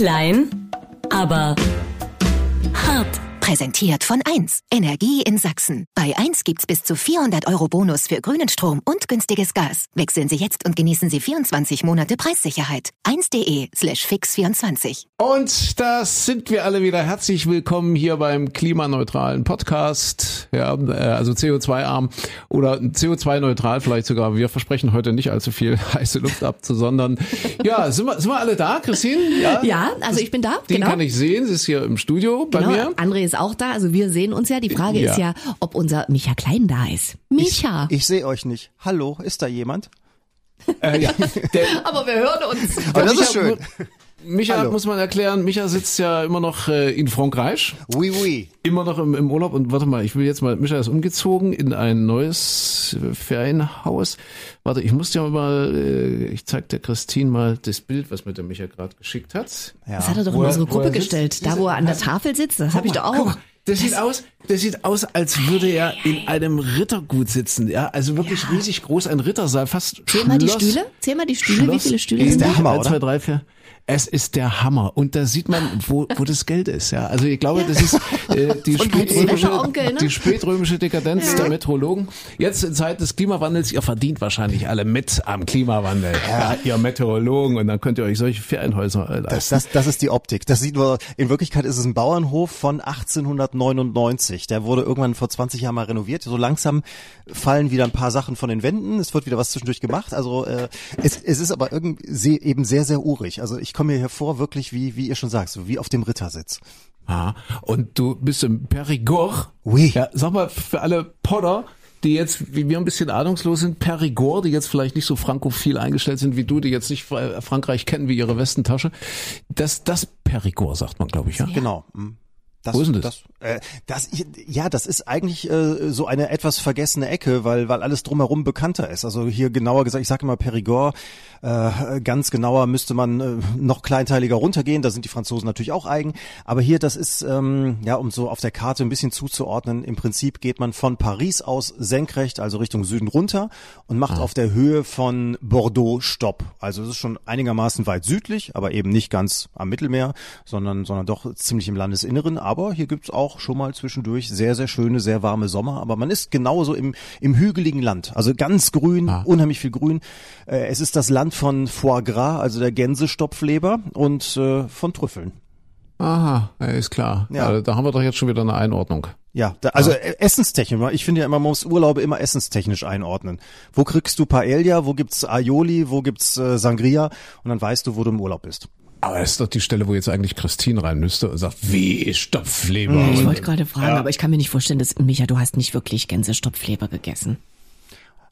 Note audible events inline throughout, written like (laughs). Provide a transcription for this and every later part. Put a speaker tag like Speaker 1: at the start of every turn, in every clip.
Speaker 1: Klein, aber hart.
Speaker 2: Präsentiert von 1. Energie in Sachsen. Bei 1 gibt's bis zu 400 Euro Bonus für grünen Strom und günstiges Gas. Wechseln Sie jetzt und genießen Sie 24 Monate Preissicherheit. 1.de slash fix24.
Speaker 3: Und da sind wir alle wieder. Herzlich willkommen hier beim klimaneutralen Podcast. Ja, äh, also CO2-arm oder CO2-neutral vielleicht sogar. Wir versprechen heute nicht allzu viel (laughs) heiße Luft abzusondern. Ja, sind wir, sind wir alle da, Christine?
Speaker 4: Ja, ja also ich bin da.
Speaker 3: Den
Speaker 4: genau.
Speaker 3: kann ich sehen. Sie ist hier im Studio bei
Speaker 4: genau.
Speaker 3: mir.
Speaker 4: André ist auch da. Also wir sehen uns ja. Die Frage ja. ist ja, ob unser Micha Klein da ist. Micha.
Speaker 5: Ich, ich sehe euch nicht. Hallo, ist da jemand?
Speaker 3: Äh, ja. Der, (laughs)
Speaker 4: Aber wir hören uns.
Speaker 5: Aber das ist schön.
Speaker 3: Micha Hallo. muss man erklären, Micha sitzt ja immer noch äh, in Frankreich.
Speaker 5: Oui, oui.
Speaker 3: Immer noch im, im Urlaub und warte mal, ich will jetzt mal, Micha ist umgezogen in ein neues Ferienhaus. Warte, ich muss ja mal, äh, ich zeig der Christine mal das Bild, was mir der Micha gerade geschickt hat.
Speaker 4: Ja. Das hat er doch in unsere Gruppe gestellt, da wo er an der Tafel sitzt, das habe ich doch auch.
Speaker 3: Guck, das sieht aus, das sieht aus, als würde er in einem Rittergut sitzen, ja, also wirklich ja. riesig groß, ein Rittersaal, fast
Speaker 4: Zähl mal die Stühle, zähl mal die Stühle,
Speaker 3: Schloss
Speaker 4: wie viele Stühle sind da?
Speaker 3: Hammer, 1, 2, 3, 4. Es ist der Hammer. Und da sieht man, wo, wo das Geld ist. Ja, also ich glaube, das ist äh, die, (laughs) spätrömische,
Speaker 4: Onkel, ne?
Speaker 3: die spätrömische Dekadenz der Meteorologen. Jetzt in Zeit des Klimawandels, ihr verdient wahrscheinlich alle mit am Klimawandel. Ja, ihr Meteorologen. Und dann könnt ihr euch solche Ferienhäuser leisten.
Speaker 5: Das, das, das ist die Optik. Das sieht man, in Wirklichkeit ist es ein Bauernhof von 1899. Der wurde irgendwann vor 20 Jahren mal renoviert. So langsam fallen wieder ein paar Sachen von den Wänden. Es wird wieder was zwischendurch gemacht. Also äh, es, es ist aber irgendwie eben sehr, sehr urig. Also ich komme mir hervor wirklich, wie, wie ihr schon sagt, so wie auf dem Rittersitz.
Speaker 3: Ah, und du bist im Perigord.
Speaker 5: Oui.
Speaker 3: Ja, sag mal, für alle Podder, die jetzt, wie wir ein bisschen ahnungslos sind, Perigord, die jetzt vielleicht nicht so frankophil eingestellt sind wie du, die jetzt nicht Frankreich kennen wie ihre Westentasche. Das, das Perigord sagt man, glaube ich, ja?
Speaker 5: Genau. Mhm. Das,
Speaker 3: Wo ist denn das?
Speaker 5: Das, das, ja, das ist eigentlich äh, so eine etwas vergessene Ecke, weil, weil alles drumherum bekannter ist. Also hier genauer gesagt, ich sage immer Perigord, äh, ganz genauer müsste man äh, noch kleinteiliger runtergehen, da sind die Franzosen natürlich auch eigen. Aber hier, das ist, ähm, ja, um so auf der Karte ein bisschen zuzuordnen, im Prinzip geht man von Paris aus senkrecht, also Richtung Süden runter und macht ah. auf der Höhe von Bordeaux Stopp. Also es ist schon einigermaßen weit südlich, aber eben nicht ganz am Mittelmeer, sondern, sondern doch ziemlich im Landesinneren aber hier gibt's auch schon mal zwischendurch sehr, sehr schöne, sehr warme Sommer. Aber man ist genauso im, im hügeligen Land. Also ganz grün, ah. unheimlich viel Grün. Äh, es ist das Land von Foie Gras, also der Gänsestopfleber und äh, von Trüffeln.
Speaker 3: Aha, ist klar. Ja. Also, da haben wir doch jetzt schon wieder eine Einordnung.
Speaker 5: Ja, da, also ja. essenstechnisch. Ich finde ja immer, man muss Urlaube immer essenstechnisch einordnen. Wo kriegst du Paella, wo gibt's Aioli, wo gibt's äh, Sangria und dann weißt du, wo du im Urlaub bist.
Speaker 3: Aber das ist doch die Stelle, wo jetzt eigentlich Christine rein müsste und sagt, wie Stopfleber.
Speaker 4: Mhm. Ich wollte gerade fragen, ja. aber ich kann mir nicht vorstellen, dass Micha, du hast nicht wirklich Gänsestopfleber gegessen.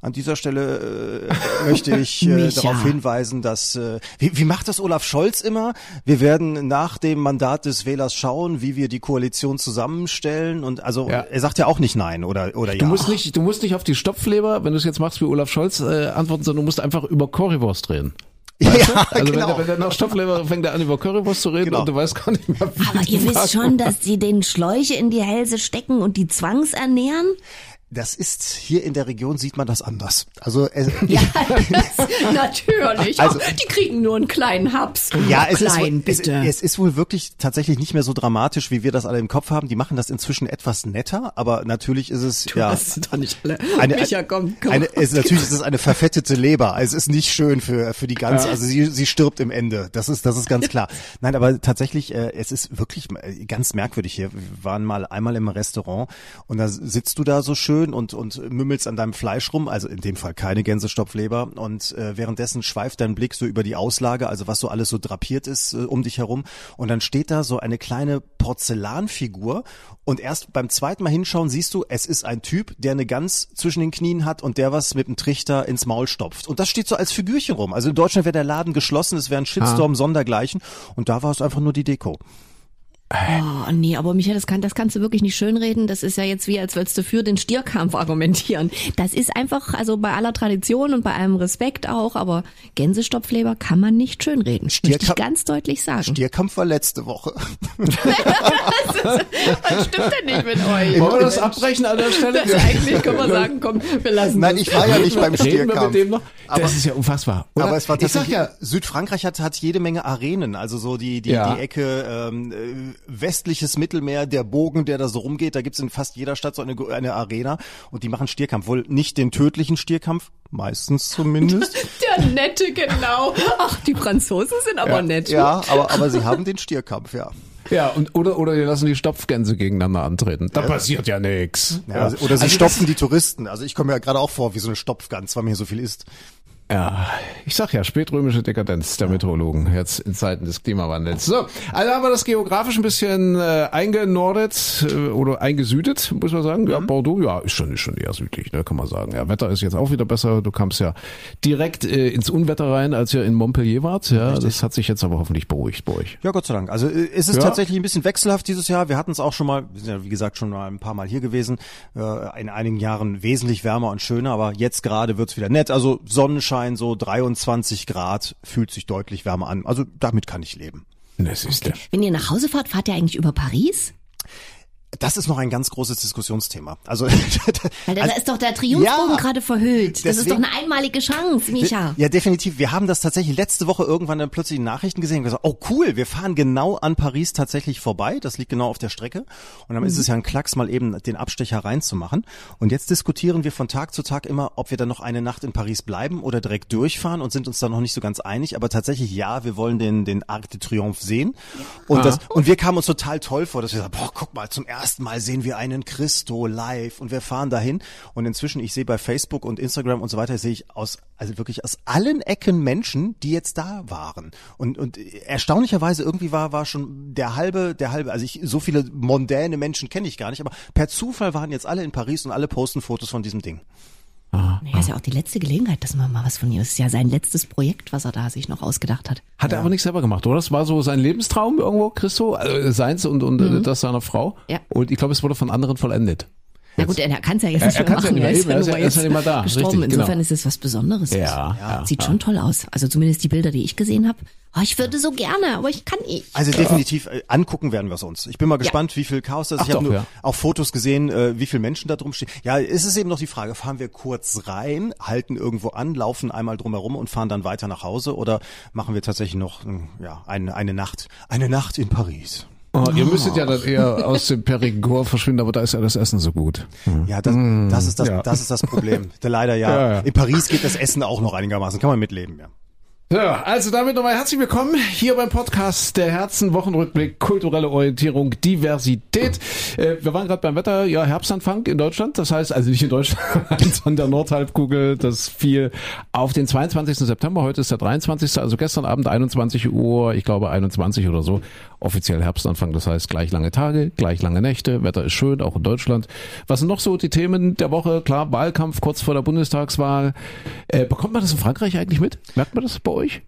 Speaker 5: An dieser Stelle äh, möchte ich äh, (laughs) darauf hinweisen, dass äh, wie, wie macht das Olaf Scholz immer? Wir werden nach dem Mandat des Wählers schauen, wie wir die Koalition zusammenstellen und also ja. er sagt ja auch nicht nein oder oder
Speaker 3: ja.
Speaker 5: Du
Speaker 3: musst nicht, du musst nicht auf die Stopfleber, wenn du es jetzt machst wie Olaf Scholz äh, antworten, sondern du musst einfach über Currywurst reden. Ja, (laughs) also genau. wenn, der, wenn der nach Stoffleber fängt er an über Currywurst zu reden genau. und du weißt gar nicht mehr.
Speaker 4: Wie Aber ihr wisst schon, dass sie den Schläuche in die Hälse stecken und die zwangsernähren?
Speaker 5: Das ist hier in der Region sieht man das anders. Also äh, (laughs)
Speaker 4: ja, das, natürlich. Also, die kriegen nur einen kleinen Haps.
Speaker 5: Ja, es
Speaker 4: Klein,
Speaker 5: ist, bitte. Es, es, ist wohl wirklich tatsächlich nicht mehr so dramatisch, wie wir das alle im Kopf haben. Die machen das inzwischen etwas netter, aber natürlich ist es
Speaker 4: du
Speaker 5: ja
Speaker 4: hast doch nicht alle.
Speaker 5: Eine,
Speaker 4: Micha, komm, komm.
Speaker 5: Eine, es, natürlich ist es eine verfettete Leber. Es ist nicht schön für für die ganze. Ja. Also sie sie stirbt im Ende. Das ist das ist ganz (laughs) klar. Nein, aber tatsächlich, äh, es ist wirklich äh, ganz merkwürdig hier. Wir waren mal einmal im Restaurant und da sitzt du da so schön und und mümmelst an deinem Fleisch rum, also in dem Fall keine Gänsestopfleber und äh, währenddessen schweift dein Blick so über die Auslage, also was so alles so drapiert ist äh, um dich herum und dann steht da so eine kleine Porzellanfigur und erst beim zweiten Mal hinschauen siehst du, es ist ein Typ, der eine Gans zwischen den Knien hat und der was mit dem Trichter ins Maul stopft und das steht so als Figürchen rum. Also in Deutschland wäre der Laden geschlossen, es wäre ein Shitstorm ah. sondergleichen und da war es einfach nur die Deko.
Speaker 4: Oh, nee, aber Michael, das, kann, das kannst du wirklich nicht schönreden. Das ist ja jetzt wie, als würdest du für den Stierkampf argumentieren. Das ist einfach, also bei aller Tradition und bei allem Respekt auch, aber Gänsestopfleber kann man nicht schönreden. Möchte ich ganz deutlich sagen.
Speaker 5: Stierkampf war letzte Woche. (laughs)
Speaker 4: Was stimmt denn nicht mit euch?
Speaker 3: Wollen wir das abbrechen an der Stelle?
Speaker 4: Das eigentlich können wir sagen, komm, wir lassen
Speaker 5: Nein,
Speaker 4: das.
Speaker 5: ich war ja nicht beim
Speaker 3: Reden wir
Speaker 5: Stierkampf.
Speaker 3: mit dem noch?
Speaker 5: Aber-
Speaker 3: das ist ja unfassbar. Oder?
Speaker 5: Aber es war
Speaker 3: ich sag
Speaker 5: tatsächlich,
Speaker 3: ja,
Speaker 5: Südfrankreich hat, hat jede Menge Arenen, also so die, die,
Speaker 3: Ja.
Speaker 5: die Ecke ähm, äh, westliches Mittelmeer, der Bogen, der da so rumgeht, da gibt's in fast jeder Stadt so eine, eine Arena und die machen Stierkampf. Wohl nicht den tödlichen Stierkampf, meistens zumindest. (laughs)
Speaker 4: Der nette, genau. Ach, die Franzosen sind aber nett.
Speaker 5: ja, aber, aber sie haben den Stierkampf, ja.
Speaker 3: ja, und, oder, oder die lassen die Stopfgänse gegeneinander antreten. Da passiert ja nichts.
Speaker 5: ja also, oder sie stopfen die Touristen. Also ich komme mir ja gerade auch vor wie so eine Stopfgans, weil mir hier so viel ist.
Speaker 3: Ja, ich sag ja, spätrömische Dekadenz der Meteorologen jetzt in Zeiten des Klimawandels. So, also haben wir das geografisch ein bisschen äh, eingenordet äh, oder eingesüdet, muss man sagen. Ja, Bordeaux, ja, ist schon, ist schon eher südlich, ne, kann man sagen. Ja, Wetter ist jetzt auch wieder besser. Du kamst ja direkt äh, ins Unwetter rein, als ihr in Montpellier wart. Ja, das hat sich jetzt aber hoffentlich beruhigt bei euch.
Speaker 5: Ja, Gott sei Dank. Also äh, es ist
Speaker 3: Ja.
Speaker 5: tatsächlich ein bisschen wechselhaft dieses Jahr. Wir hatten es auch schon mal, wir sind ja wie gesagt schon mal ein paar Mal hier gewesen, äh, in einigen Jahren wesentlich wärmer und schöner, aber jetzt gerade wird's wieder nett. Also Sonnenschein, so 23 Grad, fühlt sich deutlich wärmer an. Also damit kann ich leben.
Speaker 3: Das ist der.
Speaker 4: Wenn ihr nach Hause fahrt, fahrt ihr eigentlich über Paris?
Speaker 5: Das ist noch ein ganz großes Diskussionsthema. Also, (laughs)
Speaker 4: Weil da
Speaker 5: also
Speaker 4: ist doch der Triumphbogen
Speaker 5: Ja.
Speaker 4: gerade verhüllt. Das ist
Speaker 5: Deswegen-
Speaker 4: doch eine einmalige Chance, Micha.
Speaker 5: Ja, definitiv. Wir haben das tatsächlich letzte Woche irgendwann dann plötzlich in Nachrichten gesehen und gesagt, oh cool, wir fahren genau an Paris tatsächlich vorbei. Das liegt genau auf der Strecke. Und dann ist es ja ein Klacks, mal eben den Abstecher reinzumachen. Und jetzt diskutieren wir von Tag zu Tag immer, ob wir dann noch eine Nacht in Paris bleiben oder direkt durchfahren und sind uns da noch nicht so ganz einig. Aber tatsächlich, ja, wir wollen den, den Arc de Triomphe sehen. Und, das, und wir kamen uns total toll vor, dass wir sagen, boah, guck mal, zum ersten Mal sehen wir einen Christo live und wir fahren dahin. Und inzwischen, ich sehe bei Facebook und Instagram und so weiter, sehe ich aus, also wirklich aus allen Ecken Menschen, die jetzt da waren. Und, und erstaunlicherweise irgendwie war, war schon der halbe, der halbe, also ich, so viele mondäne Menschen kenne ich gar nicht, aber per Zufall waren jetzt alle in Paris und alle posten Fotos von diesem Ding.
Speaker 4: Naja, ist ja auch die letzte Gelegenheit, dass man mal was von ihr. Das ist ja sein letztes Projekt, was er da sich noch ausgedacht hat.
Speaker 3: Hat er aber nicht selber gemacht, oder? Das war so sein Lebenstraum irgendwo, Christo, also seins und, und äh, das seiner Frau.
Speaker 4: Ja.
Speaker 3: Und ich glaube, es wurde von anderen vollendet.
Speaker 4: Na gut, er kann es ja jetzt nicht
Speaker 3: er
Speaker 4: mehr
Speaker 3: ja
Speaker 4: machen.
Speaker 3: mehr,
Speaker 4: er ist
Speaker 3: eben,
Speaker 4: ja
Speaker 3: er ist ja-
Speaker 4: mal
Speaker 3: er ist ja
Speaker 4: jetzt
Speaker 3: nicht mehr da.
Speaker 4: gestorben.
Speaker 3: Richtig,
Speaker 4: Insofern
Speaker 3: genau.
Speaker 4: ist es was Besonderes.
Speaker 3: Ja, ja,
Speaker 4: Sieht schon toll aus. Also zumindest die Bilder, die ich gesehen habe. Oh, ich würde so gerne, aber ich kann nicht.
Speaker 5: Also definitiv äh, angucken werden wir es uns. Ich bin mal gespannt, wie viel Chaos das ist.
Speaker 3: Ach
Speaker 5: Ich habe nur
Speaker 3: ja.
Speaker 5: auch Fotos gesehen, äh, wie viele Menschen da drum stehen. Ja, es ist eben noch die Frage, fahren wir kurz rein, halten irgendwo an, laufen einmal drumherum und fahren dann weiter nach Hause oder machen wir tatsächlich noch ähm, ja, eine, eine Nacht, eine Nacht in Paris?
Speaker 3: Oh, ihr müsstet ja dann eher aus dem Perigord verschwinden, aber da ist ja das Essen so gut.
Speaker 5: Ja, das, das ist das,
Speaker 3: ja.
Speaker 5: das ist das Problem. Leider ja.
Speaker 3: Ja, ja.
Speaker 5: In Paris geht das Essen auch noch einigermaßen, kann man mitleben, ja.
Speaker 3: Ja, also damit nochmal herzlich willkommen hier beim Podcast der Herzen, Wochenrückblick, kulturelle Orientierung, Diversität. Äh, wir waren gerade beim Wetter, ja, Herbstanfang in Deutschland, das heißt, also nicht in Deutschland, (laughs) sondern der Nordhalbkugel, das fiel auf den 22. September, heute ist der 23., also gestern Abend 21 Uhr, ich glaube 21 oder so, offiziell Herbstanfang, das heißt gleich lange Tage, gleich lange Nächte, Wetter ist schön, auch in Deutschland. Was sind noch so die Themen der Woche? Klar, Wahlkampf kurz vor der Bundestagswahl. Äh, bekommt man das in Frankreich eigentlich mit? Merkt man das bei euch?
Speaker 5: Äh,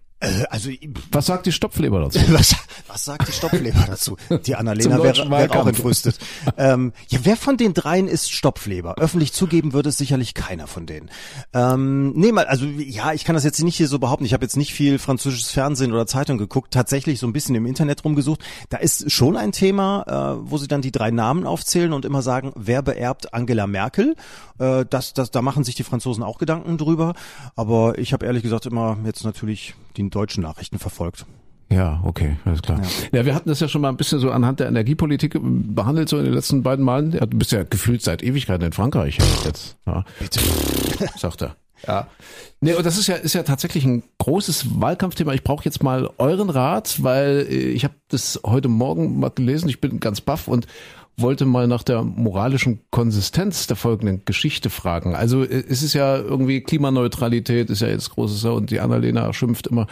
Speaker 5: also
Speaker 3: Was sagt die Stopfleber dazu? (laughs)
Speaker 5: Was, was sagt die Stopfleber dazu? Die Annalena wäre wär auch entrüstet. ähm, ja, wer von den dreien ist Stopfleber? Öffentlich zugeben würde es sicherlich keiner von denen. Ähm, nee, mal, also ja, ich kann das jetzt nicht hier so behaupten. Ich habe jetzt nicht viel französisches Fernsehen oder Zeitung geguckt, tatsächlich so ein bisschen im Internet rumgesucht. Da ist schon ein Thema, äh, wo sie dann die drei Namen aufzählen und immer sagen, wer beerbt Angela Merkel? Äh, das, das, da machen sich die Franzosen auch Gedanken drüber. Aber ich habe ehrlich gesagt immer jetzt natürlich die deutschen Nachrichten verfolgt.
Speaker 3: Ja, okay, alles klar. Ja. wir hatten das ja schon mal ein bisschen so anhand der Energiepolitik behandelt, so in den letzten beiden Malen. Ja, du bist ja gefühlt seit Ewigkeiten in Frankreich jetzt. Ja.
Speaker 5: Bitte. (laughs)
Speaker 3: sagt er. Ja. Nee, und das ist ja, ist ja tatsächlich ein großes Wahlkampfthema. Ich brauche jetzt mal euren Rat, weil äh, ich habe das heute Morgen mal gelesen. Ich bin ganz baff und wollte mal nach der moralischen Konsistenz der folgenden Geschichte fragen. Also äh, es ist ja irgendwie Klimaneutralität ist ja jetzt großes und die Annalena schimpft immer,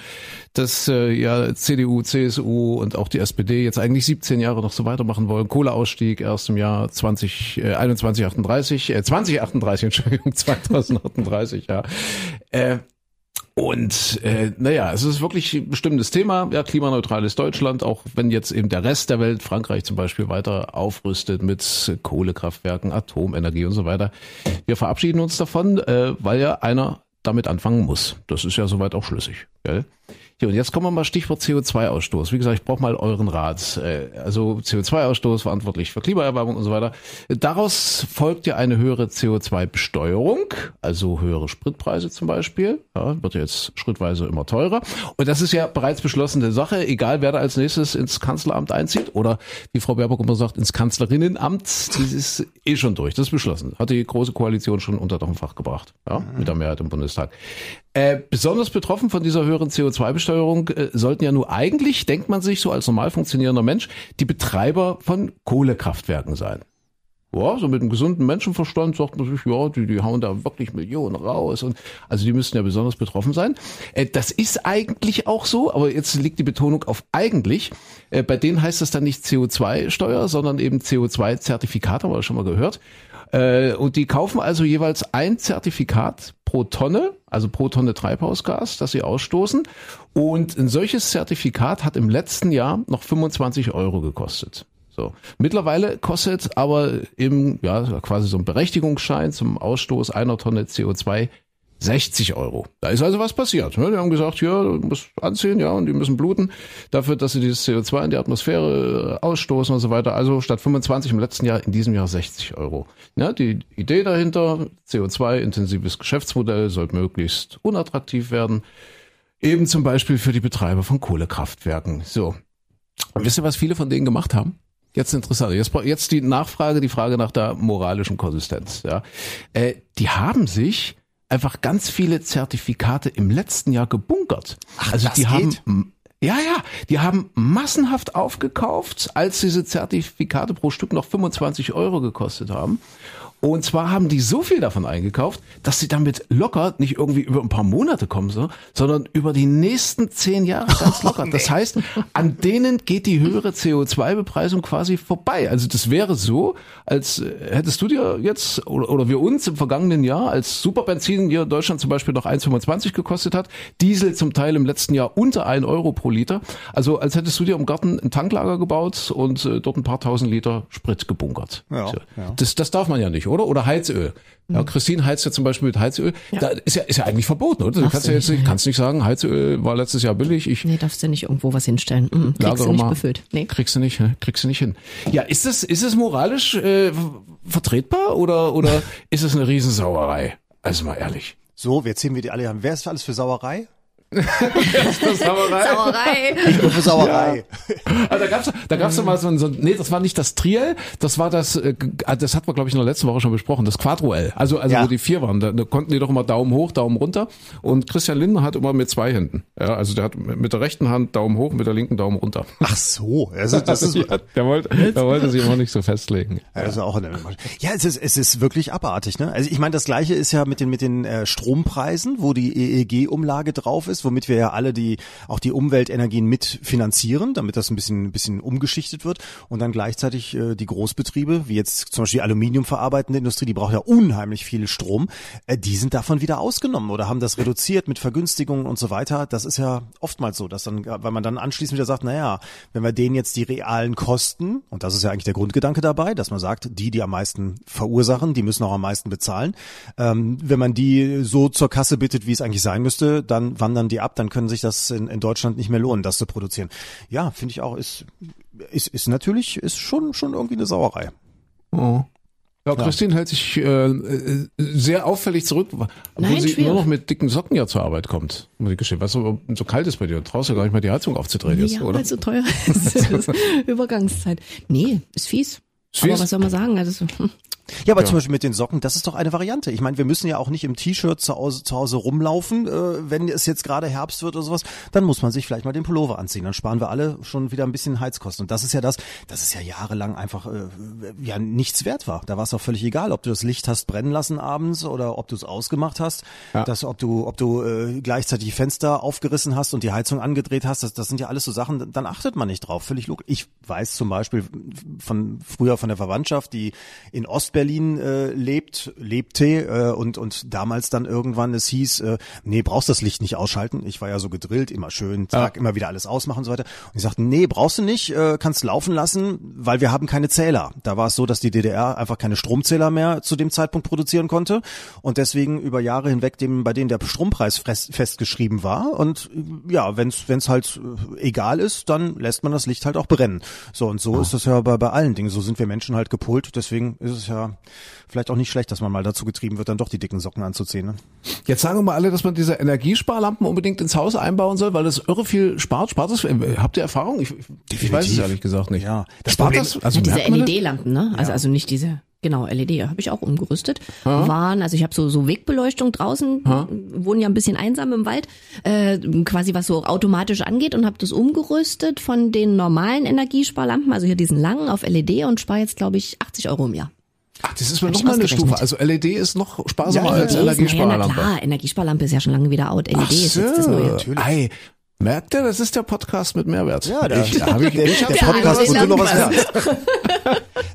Speaker 3: dass äh, ja CDU, CSU und auch die SPD jetzt eigentlich 17 Jahre noch so weitermachen wollen. Kohleausstieg erst im Jahr 20, äh, 21, 38, äh, 2038, (laughs) Entschuldigung, 2038, ja. Äh, Und äh, naja, es ist wirklich ein bestimmtes Thema. Ja, klimaneutrales Deutschland, auch wenn jetzt eben der Rest der Welt, Frankreich zum Beispiel, weiter aufrüstet mit Kohlekraftwerken, Atomenergie und so weiter. Wir verabschieden uns davon, äh, weil ja einer damit anfangen muss. Das ist ja soweit auch schlüssig. Gell? Ja, und jetzt kommen wir mal Stichwort CO2-Ausstoß. Wie gesagt, ich brauche mal euren Rat. Äh, also CO2-Ausstoß verantwortlich für Klimaerwärmung und so weiter. Daraus folgt ja eine höhere CO2-Besteuerung, also höhere Spritpreise zum Beispiel. Ja, wird jetzt schrittweise immer teurer. Und das ist ja bereits beschlossene Sache, egal wer da als nächstes ins Kanzleramt einzieht oder wie Frau Baerbock immer sagt, ins Kanzlerinnenamt. Das ist eh schon durch. Das ist beschlossen. Hat die Große Koalition schon unter Dach und Fach gebracht. Ja, mit der Mehrheit im Bundestag. Äh, besonders betroffen von dieser höheren CO2-Besteuerung äh, sollten ja nur eigentlich, denkt man sich so als normal funktionierender Mensch, die Betreiber von Kohlekraftwerken sein. Ja, so mit einem gesunden Menschenverstand sagt man sich, ja, die, die hauen da wirklich Millionen raus und also die müssten ja besonders betroffen sein. Äh, das ist eigentlich auch so, aber jetzt liegt die Betonung auf eigentlich. Äh, bei denen heißt das dann nicht CO2-Steuer, sondern eben CO2-Zertifikat, haben wir schon mal gehört. Äh, und die kaufen also jeweils ein Zertifikat pro Tonne, also pro Tonne Treibhausgas, das sie ausstoßen. Und ein solches Zertifikat hat im letzten Jahr noch 25 Euro gekostet. So. Mittlerweile kostet aber im, ja, quasi so ein Berechtigungsschein zum Ausstoß einer Tonne CO2 60 Euro. Da ist also was passiert. Die haben gesagt, ja, du musst anziehen, ja, und die müssen bluten dafür, dass sie dieses CO2 in die Atmosphäre äh, ausstoßen und so weiter. Also statt 25 im letzten Jahr, in diesem Jahr 60 Euro. Ja, die Idee dahinter, CO2-intensives Geschäftsmodell soll möglichst unattraktiv werden. Eben zum Beispiel für die Betreiber von Kohlekraftwerken. So. Und wisst ihr, was viele von denen gemacht haben? Jetzt interessant. Jetzt, jetzt die Nachfrage, die Frage nach der moralischen Konsistenz. Ja, äh, die haben sich einfach ganz viele Zertifikate im letzten Jahr gebunkert.
Speaker 5: Ach,
Speaker 3: also
Speaker 5: das
Speaker 3: die
Speaker 5: geht?
Speaker 3: haben ja, ja, die haben massenhaft aufgekauft, als diese Zertifikate pro Stück noch 25 Euro gekostet haben. Und zwar haben die so viel davon eingekauft, dass sie damit locker nicht irgendwie über ein paar Monate kommen, so, sondern über die nächsten zehn Jahre ganz (laughs) locker. Das heißt, an denen geht die höhere CO2-Bepreisung quasi vorbei. Also das wäre so, als äh, hättest du dir jetzt oder, oder wir uns im vergangenen Jahr als Superbenzin hier in Deutschland zum Beispiel noch 1,25 gekostet hat, Diesel zum Teil im letzten Jahr unter 1 Euro pro Liter. Also als hättest du dir im Garten ein Tanklager gebaut und äh, dort ein paar tausend Liter Sprit gebunkert.
Speaker 5: Ja,
Speaker 3: so.
Speaker 5: ja.
Speaker 3: Das, das darf man ja nicht, oder? Oder Heizöl. Ja, Christine heizt ja zum Beispiel mit Heizöl. Da ist ja, ist ja eigentlich verboten, oder? Du
Speaker 4: Darfst
Speaker 3: kannst
Speaker 4: du
Speaker 3: ja jetzt
Speaker 4: nicht, ja.
Speaker 3: kannst nicht sagen, Heizöl war letztes Jahr billig. Ich
Speaker 4: Nee, darfst du nicht irgendwo was hinstellen. Mhm, kriegst du nicht
Speaker 3: mal.
Speaker 4: befüllt. Nee.
Speaker 3: Kriegst du nicht, ne? kriegst du nicht hin. Ja, ist das, ist es moralisch äh, vertretbar oder, oder (laughs) ist es eine Riesensauerei? Also mal ehrlich.
Speaker 5: So, jetzt sehen wir die alle an. Wer ist alles für Sauerei?
Speaker 3: Sauerei?
Speaker 4: Sauerei.
Speaker 5: Ich bin für Sauerei.
Speaker 3: Ah, da gab's, da gab's doch mal so ein, so ein, nee, das war nicht das Triel, das war das, äh, das hat man glaube ich in der letzten Woche schon besprochen, das Quadruel. Also, also
Speaker 5: Ja.
Speaker 3: wo die vier waren, da, da konnten die doch immer Daumen hoch, Daumen runter. Und Christian Lindner hat immer mit zwei Händen. Ja, also der hat mit der rechten Hand Daumen hoch, mit der linken Daumen runter.
Speaker 5: Ach so, also das ist, (laughs)
Speaker 3: Ja, der wollte, der wollte sich immer nicht so festlegen.
Speaker 5: Ja, das ist auch eine, ja, es ist, es ist wirklich abartig, ne? Also ich meine, das gleiche ist ja mit den, mit den äh, Strompreisen, wo die EEG-Umlage drauf ist, womit wir ja alle die, auch die Umweltenergien mitfinanzieren, damit das ein bisschen, ein bisschen umgeschichtet wird. Und dann gleichzeitig äh, die Großbetriebe, wie jetzt zum Beispiel die Aluminiumverarbeitende Industrie, die braucht ja unheimlich viel Strom, äh, die sind davon wieder ausgenommen oder haben das reduziert mit Vergünstigungen und so weiter. Das ist ja oftmals so, dass dann, weil man dann anschließend wieder sagt, naja, wenn wir denen jetzt die realen Kosten, und das ist ja eigentlich der Grundgedanke dabei, dass man sagt, die, die am meisten verursachen, die müssen auch am meisten bezahlen. Ähm, wenn man die so zur Kasse bittet, wie es eigentlich sein müsste, dann wandern die ab, dann können sich das in, in Deutschland nicht mehr lohnen, das zu produzieren. Ja, finde ich auch, ist, ist, ist natürlich, ist schon, schon irgendwie eine Sauerei.
Speaker 3: Oh. Ja, Christine hält sich äh, äh, sehr auffällig zurück, wo
Speaker 4: Nein,
Speaker 3: sie
Speaker 4: schwierig.
Speaker 3: nur noch mit dicken Socken ja zur Arbeit kommt. Muss ich gestehen. Was so, so kalt ist bei dir. Du traust ja gar nicht mal die Heizung aufzudrehen jetzt,
Speaker 4: Ja,
Speaker 3: oder?
Speaker 4: weil es so teuer (laughs) ist. (laughs) Übergangszeit. Nee, ist fies.
Speaker 3: Ist
Speaker 4: Aber
Speaker 3: fies?
Speaker 4: was soll man sagen? Also, hm.
Speaker 5: Ja, aber
Speaker 3: Ja.
Speaker 5: zum Beispiel mit den Socken, das ist doch eine Variante. Ich meine, wir müssen ja auch nicht im T-Shirt zu Hause, zu Hause rumlaufen, äh, wenn es jetzt gerade Herbst wird oder sowas. Dann muss man sich vielleicht mal den Pullover anziehen. Dann sparen wir alle schon wieder ein bisschen Heizkosten. Und das ist ja das, das ist ja jahrelang einfach äh, ja nichts wert war. Da war es auch völlig egal, ob du das Licht hast brennen lassen abends oder ob du es ausgemacht hast.
Speaker 3: Ja.
Speaker 5: Das, ob du, ob du äh, gleichzeitig die Fenster aufgerissen hast und die Heizung angedreht hast. Das, das sind ja alles so Sachen. Dann achtet man nicht drauf. Völlig logisch. Ich weiß zum Beispiel von früher von der Verwandtschaft, die in Ostberlin Westberlin äh, lebt, lebte äh, und und damals dann irgendwann es hieß, äh, nee, brauchst das Licht nicht ausschalten. Ich war ja so gedrillt, immer schön, Tag, immer wieder alles ausmachen und so weiter. Und die sagten, nee, brauchst du nicht, äh, kannst laufen lassen, weil wir haben keine Zähler. Da war es so, dass die DDR einfach keine Stromzähler mehr zu dem Zeitpunkt produzieren konnte und deswegen über Jahre hinweg dem bei denen der Strompreis fest, festgeschrieben war und ja, wenn es halt äh, egal ist, dann lässt man das Licht halt auch brennen. So und so ist das ja bei, bei allen Dingen. So sind wir Menschen halt gepolt. Deswegen ist es ja vielleicht auch nicht schlecht, dass man mal dazu getrieben wird, dann doch die dicken Socken anzuziehen. Ne?
Speaker 3: Jetzt sagen wir mal alle, dass man diese Energiesparlampen unbedingt ins Haus einbauen soll, weil das irre viel spart. Spart das? Habt ihr Erfahrung? Ich, ich weiß es ehrlich gesagt nicht.
Speaker 5: Ja,
Speaker 3: das spart
Speaker 5: Problem-
Speaker 3: das? Also
Speaker 4: diese? LED-Lampen, ne? Also, also nicht diese, genau, LED, habe ich auch umgerüstet. Waren, also ich habe so, so Wegbeleuchtung draußen, wohnen ja ein bisschen einsam im Wald, äh, quasi was so automatisch angeht und habe das umgerüstet von den normalen Energiesparlampen, also hier diesen langen auf LED und spare jetzt, glaube ich, 80 Euro im Jahr.
Speaker 3: Ach, das ist mir
Speaker 4: Hab ich
Speaker 3: noch mal eine. Stufe. Also LED ist noch sparsamer
Speaker 5: Ja,
Speaker 3: als
Speaker 5: ja,
Speaker 3: Energiesparlampe.
Speaker 4: klar, Energiesparlampe ist ja schon lange wieder out. LED
Speaker 3: Ach
Speaker 4: ist jetzt das Neue.
Speaker 3: Ei, merkt ihr, das ist der Podcast mit Mehrwert.
Speaker 5: Ja, (laughs) der,
Speaker 3: ich, hab ich,
Speaker 5: der,
Speaker 3: ich
Speaker 5: der
Speaker 3: schon
Speaker 5: Podcast, wo du noch was lernst. (laughs)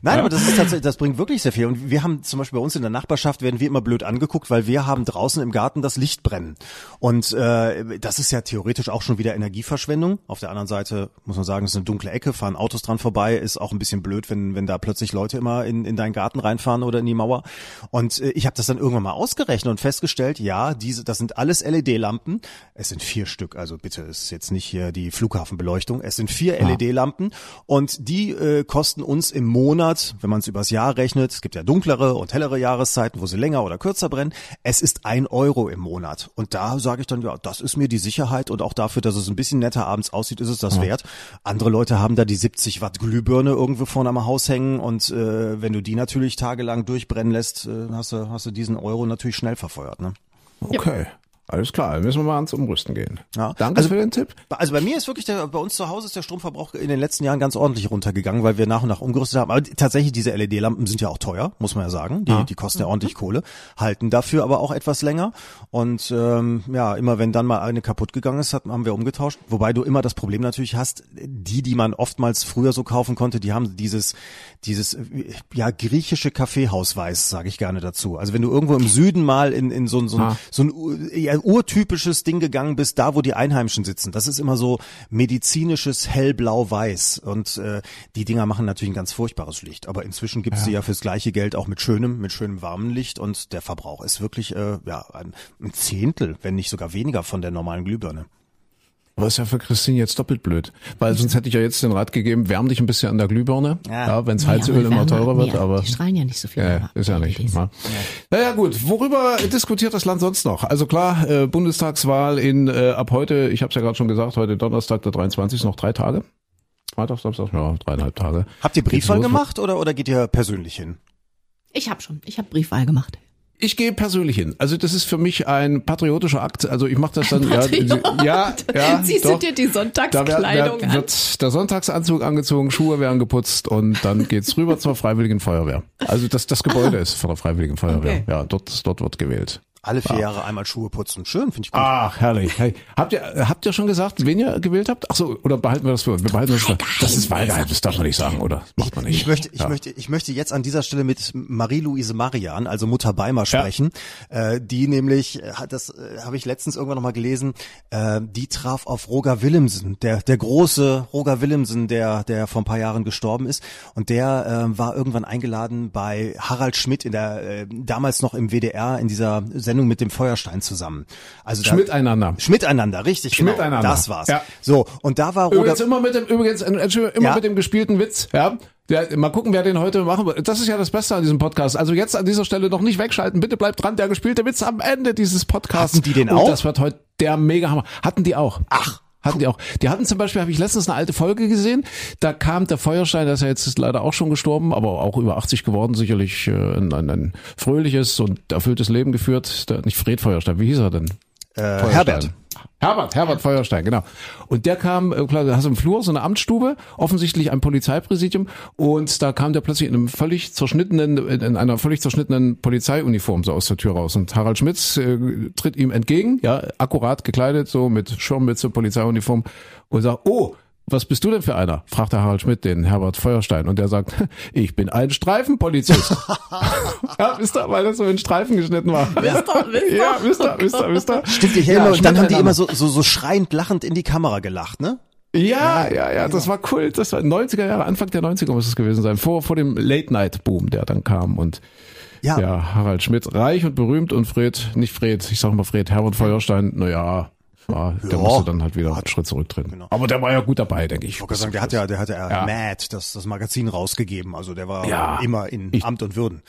Speaker 5: Nein, aber das ist tatsächlich, das bringt wirklich sehr viel. Und wir haben zum Beispiel bei uns in der Nachbarschaft werden wir immer blöd angeguckt, weil wir haben draußen im Garten das Licht brennen. Und äh, das ist ja theoretisch auch schon wieder Energieverschwendung. Auf der anderen Seite muss man sagen, es ist eine dunkle Ecke, fahren Autos dran vorbei, ist auch ein bisschen blöd, wenn, wenn da plötzlich Leute immer in, in deinen Garten reinfahren oder in die Mauer. Und äh, ich habe das dann irgendwann mal ausgerechnet und festgestellt, ja, diese, das sind alles LED-Lampen. Es sind vier Stück, also bitte, ist jetzt nicht hier die Flughafenbeleuchtung. Es sind vier LED-Lampen und die äh, kosten uns im Monat, wenn man es übers Jahr rechnet, es gibt ja dunklere und hellere Jahreszeiten, wo sie länger oder kürzer brennen, es ist ein Euro im Monat. Und da sage ich dann, ja, das ist mir die Sicherheit und auch dafür, dass es ein bisschen netter abends aussieht, ist es das wert. Andere Leute haben da die 70 Watt Glühbirne irgendwo vorne am Haus hängen und äh, wenn du die natürlich tagelang durchbrennen lässt, äh, hast du, hast du diesen Euro natürlich schnell verfeuert. Ne?
Speaker 3: Okay. Alles klar, dann müssen wir mal ans Umrüsten gehen.
Speaker 5: Ja.
Speaker 3: Danke
Speaker 5: Also-
Speaker 3: für den Tipp.
Speaker 5: Also bei mir ist wirklich der, bei uns zu Hause ist der Stromverbrauch in den letzten Jahren ganz ordentlich runtergegangen, weil wir nach und nach umgerüstet haben. Aber tatsächlich, diese LED-Lampen sind ja auch teuer, muss man ja sagen. Die, die kosten ja ordentlich Kohle, halten dafür aber auch etwas länger. Und ähm, ja, immer wenn dann mal eine kaputt gegangen ist, hat, haben wir umgetauscht. Wobei du immer das Problem natürlich hast, die, die man oftmals früher so kaufen konnte, die haben dieses, dieses äh, ja griechische Kaffeehausweiß, sage ich gerne dazu. Also wenn du irgendwo im Süden mal in, in so, ein- so, ein-
Speaker 3: Ah.
Speaker 5: so ein ur- ja, urtypisches Ding gegangen bist, da wo die Einheimischen sitzen. Das ist immer so medizinisches hellblau-weiß und äh, die Dinger machen natürlich ein ganz furchtbares Licht. Aber inzwischen gibt's die ja fürs gleiche Geld auch mit schönem, mit schönem warmen Licht und der Verbrauch ist wirklich äh, ja ein, ein Zehntel, wenn nicht sogar weniger von der normalen Glühbirne.
Speaker 3: Aber ist ja für Christine jetzt doppelt blöd. Weil sonst hätte ich ja jetzt den Rat gegeben, wärm dich ein bisschen an der Glühbirne.
Speaker 5: Ja.
Speaker 3: Ja, wenns
Speaker 4: Naja,
Speaker 3: Heizöl
Speaker 4: aber
Speaker 3: immer teurer wird,
Speaker 4: nee,
Speaker 3: aber.
Speaker 4: Die strahlen ja nicht so viel.
Speaker 3: Ja, ist ja nicht. Ja. Naja gut, worüber diskutiert das Land sonst noch? Also klar, äh, Bundestagswahl in äh, ab heute, ich habe es ja gerade schon gesagt, heute Donnerstag, der 23. noch drei Tage. Freitag, Samstag, ja, dreieinhalb Tage.
Speaker 5: Habt ihr Briefwahl gemacht oder oder geht ihr persönlich hin?
Speaker 4: Ich habe schon, ich habe Briefwahl gemacht.
Speaker 3: Ich gehe persönlich hin. Also das ist für mich ein patriotischer Akt. Also ich mache das dann ja, ja, ja,
Speaker 4: Ziehst
Speaker 3: doch.
Speaker 4: du dir die
Speaker 3: Da
Speaker 4: Sonntagskleidung
Speaker 3: wird,
Speaker 4: an?
Speaker 3: wird der Sonntagsanzug angezogen, Schuhe werden geputzt und dann geht's rüber zur Freiwilligen Feuerwehr. Also das, das Gebäude ist von der Freiwilligen Feuerwehr.
Speaker 4: Okay.
Speaker 3: Ja, dort, dort wird gewählt.
Speaker 5: Alle vier Jahre einmal Schuhe putzen. Schön, finde ich gut.
Speaker 3: Ach, herrlich. Hey, habt ihr, habt ihr schon gesagt, wen ihr gewählt habt? Ach so, oder behalten wir das für uns? Wir behalten das für Das ist Wahlgeheim, das darf man nicht sagen, oder? Macht man nicht.
Speaker 5: Ich möchte, ich
Speaker 3: Ja.
Speaker 5: möchte, ich möchte jetzt an dieser Stelle mit Marie-Louise Marian, also Mutter Beimer, sprechen. Äh, die nämlich, äh, hat das äh, habe ich letztens irgendwann noch mal gelesen, äh, die traf auf Roger Willemsen, der der große Roger Willemsen, der der vor ein paar Jahren gestorben ist. Und der äh, war irgendwann eingeladen bei Harald Schmidt in der äh, damals noch im WDR in dieser Sendung mit dem Feuerstein zusammen. Also da-
Speaker 3: Schmiteinander.
Speaker 5: Schmiteinander, richtig, genau.
Speaker 3: Schmiteinander.
Speaker 5: Das war's.
Speaker 3: Ja.
Speaker 5: So und da war Roger.
Speaker 3: Übrigens immer mit dem, übrigens, äh, Entschuldigung, immer
Speaker 5: Ja.
Speaker 3: mit dem gespielten Witz, ja. Der, mal gucken, wer den heute machen wird. Das ist ja das Beste an diesem Podcast. Also jetzt an dieser Stelle noch nicht wegschalten. Bitte bleibt dran. Der gespielte Witz am Ende dieses Podcasts.
Speaker 5: Hatten die den
Speaker 3: Und
Speaker 5: auch?
Speaker 3: Das wird heute der Megahammer. Hatten die auch. Ach. Hatten die auch. Die hatten zum Beispiel, habe ich letztens eine alte Folge gesehen, da kam der Feuerstein, der ist ja jetzt leider auch schon gestorben, aber auch über 80 geworden, sicherlich äh, ein, ein, ein fröhliches und erfülltes Leben geführt. Der, nicht Fred Feuerstein, wie hieß er denn?
Speaker 5: äh,
Speaker 3: Feuerstein.
Speaker 5: Herbert.
Speaker 3: Herbert, Herbert Feuerstein, genau. Und der kam, äh, klar, da hast du im Flur so eine Amtsstube, offensichtlich ein Polizeipräsidium, und da kam der plötzlich in einem völlig zerschnittenen, in einer völlig zerschnittenen Polizeiuniform so aus der Tür raus. Und Harald Schmitz äh, tritt ihm entgegen, ja, akkurat gekleidet, so mit Schirmmütze, Polizeiuniform, und sagt, oh, was bist du denn für einer? fragte Harald Schmidt den Herbert Feuerstein und der sagt, (laughs) ich bin ein Streifenpolizist. (laughs) ja, wisst ihr, weil das so in Streifen geschnitten war.
Speaker 4: Wisst ihr, wisst ihr? (laughs)
Speaker 3: Ja, wisst ihr, wisst ihr, wisst ihr.
Speaker 5: Stimmt, ich
Speaker 3: Ja,
Speaker 5: erinnere, und dann haben die immer so, so, so schreiend lachend in die Kamera gelacht, ne?
Speaker 3: Ja, ja, ja, das war Kult. Das war 90er Jahre, Anfang der 90er muss es gewesen sein. Vor, vor dem Late-Night-Boom, der dann kam und
Speaker 5: Ja.
Speaker 3: ja, Harald Schmidt, reich und berühmt und Fred, nicht Fred, ich sag mal Fred, Herbert Feuerstein, naja, ja, der
Speaker 5: Ja.
Speaker 3: musste dann halt wieder einen Schritt zurücktreten.
Speaker 5: Genau.
Speaker 3: Aber der war ja gut dabei, denke ich.
Speaker 5: Ich wollte sagen, der hat ja, der hat ja,
Speaker 3: Ja.
Speaker 5: Mad, das, das Magazin rausgegeben. Also der war
Speaker 3: Ja.
Speaker 5: immer in
Speaker 3: Ich-
Speaker 5: Amt und Würden.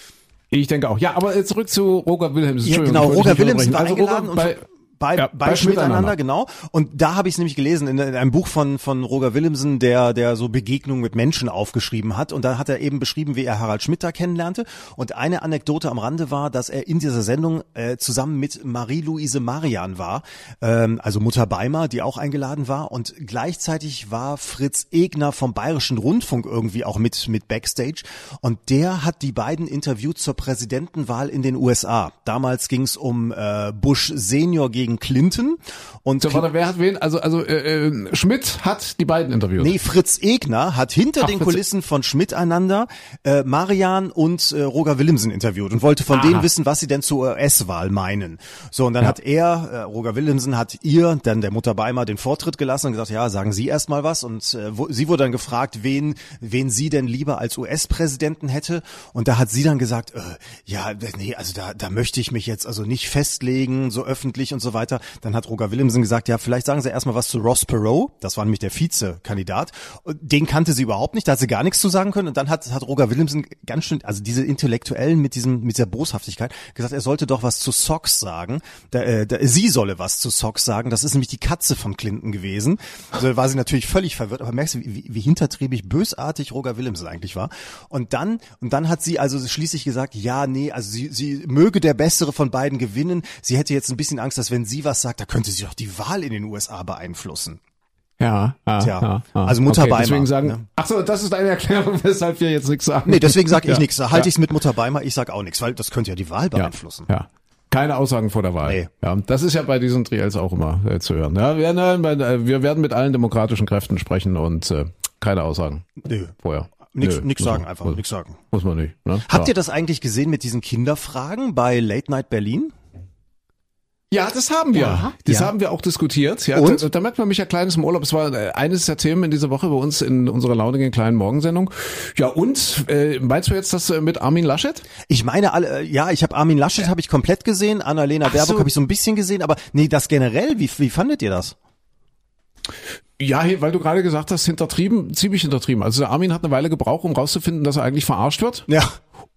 Speaker 3: Ich denke auch. Ja, aber zurück zu Roger Wilhelms.
Speaker 5: Ja, genau, Roger Williams war
Speaker 3: unterbrechen.
Speaker 5: eingeladen
Speaker 3: also Roger,
Speaker 5: und
Speaker 3: bei, Ja,
Speaker 5: bei,
Speaker 3: bei
Speaker 5: Schmiteinander,
Speaker 3: Schmiteinander.
Speaker 5: genau. Und da habe ich es nämlich gelesen in, in einem Buch von von Roger Willemsen, der der so Begegnungen mit Menschen aufgeschrieben hat. Und da hat er eben beschrieben, wie er Harald Schmidt da kennenlernte. Und eine Anekdote am Rande war, dass er in dieser Sendung äh, zusammen mit Marie-Louise Marian war, ähm, also Mutter Beimer, die auch eingeladen war. Und gleichzeitig war Fritz Egner vom Bayerischen Rundfunk irgendwie auch mit mit Backstage. Und der hat die beiden interviewt zur Präsidentenwahl in den USA. Damals ging es um äh, Bush Senior gegen Clinton. Und
Speaker 3: so, warte, wer hat wen? Also, also äh, äh, Schmidt hat die beiden interviewt.
Speaker 5: Nee, Fritz Egner hat hinter
Speaker 3: Ach,
Speaker 5: den
Speaker 3: Fritz-
Speaker 5: Kulissen von Schmidt einander äh, Marian und äh, Roger Willemsen interviewt und wollte von
Speaker 3: Aha.
Speaker 5: denen wissen, was sie denn zur US-Wahl meinen. So, und dann
Speaker 3: Ja.
Speaker 5: hat er, äh, Roger Willemsen hat ihr, dann der Mutter Beimer, den Vortritt gelassen und gesagt, ja, sagen Sie erst mal was. Und äh, wo, sie wurde dann gefragt, wen, wen sie denn lieber als US-Präsidenten hätte. Und da hat sie dann gesagt, äh, ja, nee, also da, da möchte ich mich jetzt also nicht festlegen, so öffentlich und so weiter. Dann hat Roger Willemsen gesagt, ja, vielleicht sagen Sie erstmal was zu Ross Perot. Das war nämlich der Vizekandidat. Den kannte sie überhaupt nicht, da hat sie gar nichts zu sagen können. Und dann hat, hat Roger Willemsen ganz schön, also diese Intellektuellen mit diesem, mit dieser Boshaftigkeit, gesagt, er sollte doch was zu Socks sagen. Da, äh, da, sie solle was zu Socks sagen. Das ist nämlich die Katze von Clinton gewesen. Also war sie natürlich völlig verwirrt, aber merkst du, wie, wie, wie hintertriebig, bösartig Roger Willemsen eigentlich war. Und dann, und dann hat sie also schließlich gesagt, ja, nee, also sie, sie möge der Bessere von beiden gewinnen. Sie hätte jetzt ein bisschen Angst, dass wenn sie was sagt, da könnte sie doch die Wahl in den USA beeinflussen.
Speaker 3: Ja, ja,
Speaker 5: Tja,
Speaker 3: ja, ja.
Speaker 5: also Mutter
Speaker 3: okay,
Speaker 5: Beimer,
Speaker 3: Deswegen sagen,
Speaker 5: ne?
Speaker 3: ach so, das ist eine Erklärung, (laughs) weshalb wir jetzt nichts sagen.
Speaker 5: Nee, deswegen sage ich
Speaker 3: Ja,
Speaker 5: nichts. Da halte
Speaker 3: ja.
Speaker 5: ich es mit Mutter Beimer, ich sag auch nichts, weil das könnte ja die Wahl
Speaker 3: ja,
Speaker 5: beeinflussen.
Speaker 3: Ja. Keine Aussagen vor der Wahl.
Speaker 5: Nee.
Speaker 3: Ja, das ist ja bei diesen Triels auch immer äh, zu hören. Ja, wir, nein, äh, wir werden mit allen demokratischen Kräften sprechen und äh, keine Aussagen
Speaker 5: Nö.
Speaker 3: vorher.
Speaker 5: Nix,
Speaker 3: Nö,
Speaker 5: nix sagen, einfach
Speaker 3: muss,
Speaker 5: nix sagen.
Speaker 3: Muss man nicht. Ne?
Speaker 5: Habt
Speaker 3: ja.
Speaker 5: ihr das eigentlich gesehen mit diesen Kinderfragen bei Late Night Berlin?
Speaker 3: Ja, das haben wir.
Speaker 5: Ja,
Speaker 3: das
Speaker 5: ja.
Speaker 3: haben wir auch diskutiert. Ja,
Speaker 5: Und?
Speaker 3: Da, da merkt man mich ja kleines im Urlaub. Es war äh, eines der Themen in dieser Woche bei uns in unserer launigen kleinen Morgensendung. Ja, und äh, meinst du jetzt das äh, mit Armin Laschet?
Speaker 5: Ich meine alle, äh, ja, ich habe Armin Laschet habe ich komplett gesehen, Annalena Baerbock
Speaker 3: so.
Speaker 5: habe ich so ein bisschen gesehen, aber nee, das generell, wie, wie fandet ihr das?
Speaker 3: Ja, weil du gerade gesagt hast, hintertrieben, ziemlich hintertrieben. Also der Armin hat eine Weile gebraucht, um rauszufinden, dass er eigentlich verarscht wird.
Speaker 5: Ja.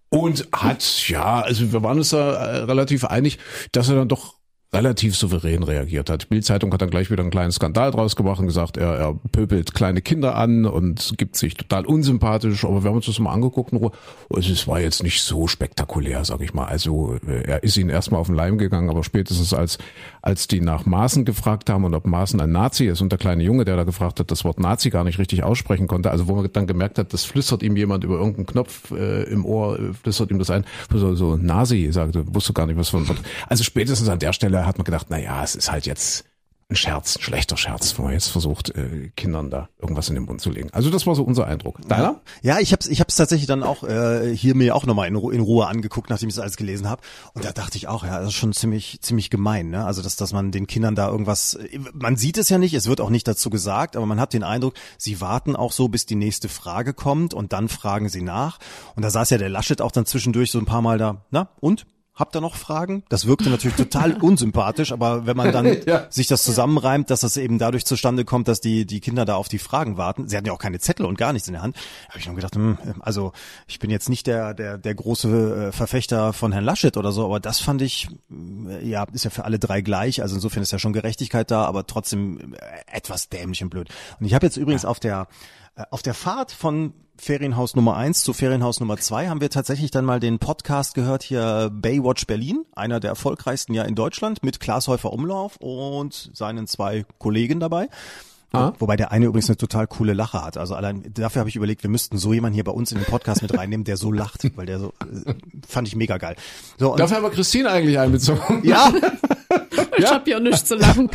Speaker 3: Und hat, ja, also wir waren uns da äh, relativ einig, dass er dann doch relativ souverän reagiert hat. Die Bildzeitung hat dann gleich wieder einen kleinen Skandal draus gemacht und gesagt, er, er pöbelt kleine Kinder an und gibt sich total unsympathisch. Aber wir haben uns das mal angeguckt und es war jetzt nicht so spektakulär, sag ich mal. Also äh, er ist ihnen erstmal auf den Leim gegangen, aber spätestens als, als die nach Maaßen gefragt haben und ob Maaßen ein Nazi ist und der kleine Junge, der da gefragt hat, das Wort Nazi gar nicht richtig aussprechen konnte, also wo man dann gemerkt hat, das flüstert ihm jemand über irgendeinen Knopf äh, im Ohr, äh, flüstert ihm das ein, so, so Nazi, sagte, wusste gar nicht, was von. Also spätestens an der Stelle hat man gedacht, na ja, es ist halt jetzt ein Scherz, ein schlechter Scherz, wo man jetzt versucht, äh, Kindern da irgendwas in den Mund zu legen. Also das war so unser Eindruck. Deiner?
Speaker 5: Ja, ich habe ich hab's tatsächlich dann auch äh, hier mir auch nochmal in, Ru in Ruhe angeguckt, nachdem ich das alles gelesen habe. Und da dachte ich auch, ja, das ist schon ziemlich ziemlich gemein, ne? Also dass dass man den Kindern da irgendwas, man sieht es ja nicht, es wird auch nicht dazu gesagt, aber man hat den Eindruck, sie warten auch so, bis die nächste Frage kommt und dann fragen sie nach. Und da saß ja der Laschet auch dann zwischendurch so ein paar Mal da. Na und? Habt ihr noch Fragen? Das wirkte natürlich total (laughs) unsympathisch, aber wenn man dann (laughs)
Speaker 3: Ja.
Speaker 5: sich das zusammenreimt, dass das eben dadurch zustande kommt, dass die die Kinder da auf die Fragen warten. Sie hatten ja auch keine Zettel und gar nichts in der Hand. Habe ich nur gedacht, hm, also ich bin jetzt nicht der der der große äh, Verfechter von Herrn Laschet oder so, aber das fand ich äh, ja ist ja für alle drei gleich. Also insofern ist ja schon Gerechtigkeit da, aber trotzdem äh, etwas dämlich und blöd. Und ich habe jetzt übrigens auf der auf der Fahrt von Ferienhaus Nummer eins zu Ferienhaus Nummer zwei haben wir tatsächlich dann mal den Podcast gehört hier Baywatch Berlin, einer der erfolgreichsten ja in Deutschland mit Klaas Häufer Umlauf und seinen zwei Kollegen dabei.
Speaker 3: Ah.
Speaker 5: Wobei der eine übrigens eine total coole Lache hat. Also allein dafür habe ich überlegt, wir müssten so jemanden hier bei uns in den Podcast mit reinnehmen, der so lacht, weil der so äh, fand ich mega geil. So
Speaker 3: Dafür haben wir Christine eigentlich einbezogen.
Speaker 5: ja, (laughs)
Speaker 4: Ich hab ja nichts zu lachen.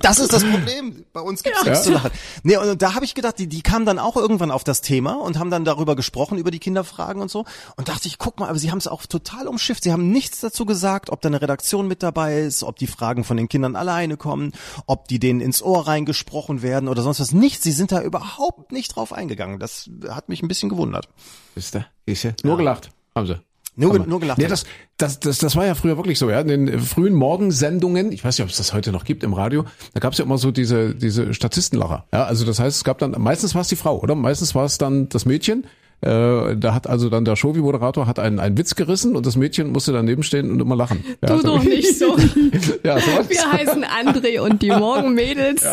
Speaker 5: Das, ist das Problem. Bei uns gibt's nichts zu lachen. Nee, und da habe ich gedacht, die, die kamen dann auch irgendwann auf das Thema und haben dann darüber gesprochen, über die Kinderfragen und so. Und dachte ich, guck mal, aber sie haben es auch total umschifft. Sie haben nichts dazu gesagt, ob da eine Redaktion mit dabei ist, ob die Fragen von den Kindern alleine kommen, ob die denen ins Ohr reingesprochen werden oder sonst was. Nichts. Sie sind da überhaupt nicht drauf eingegangen. Das hat mich ein bisschen gewundert.
Speaker 3: Wisst ihr? Ist ja. Nur gelacht. Haben sie.
Speaker 5: Nur,
Speaker 3: Aber-
Speaker 5: nur gelacht.
Speaker 3: Nee, das, das, das, das war ja früher wirklich so, ja. In den frühen Morgensendungen, ich weiß nicht, ob es das heute noch gibt im Radio, da gab es ja immer so diese, diese Statistenlacher. Ja, also das heißt, es gab dann, meistens war es die Frau, oder? Meistens war es dann das Mädchen. Äh, da hat also dann der Shovi-Moderator hat einen, einen Witz gerissen und das Mädchen musste daneben stehen und immer lachen. Ja,
Speaker 4: Du
Speaker 3: so-
Speaker 4: doch nicht so. (laughs)
Speaker 3: Ja, so.
Speaker 4: Wir heißen André und die (laughs) Morgenmädels.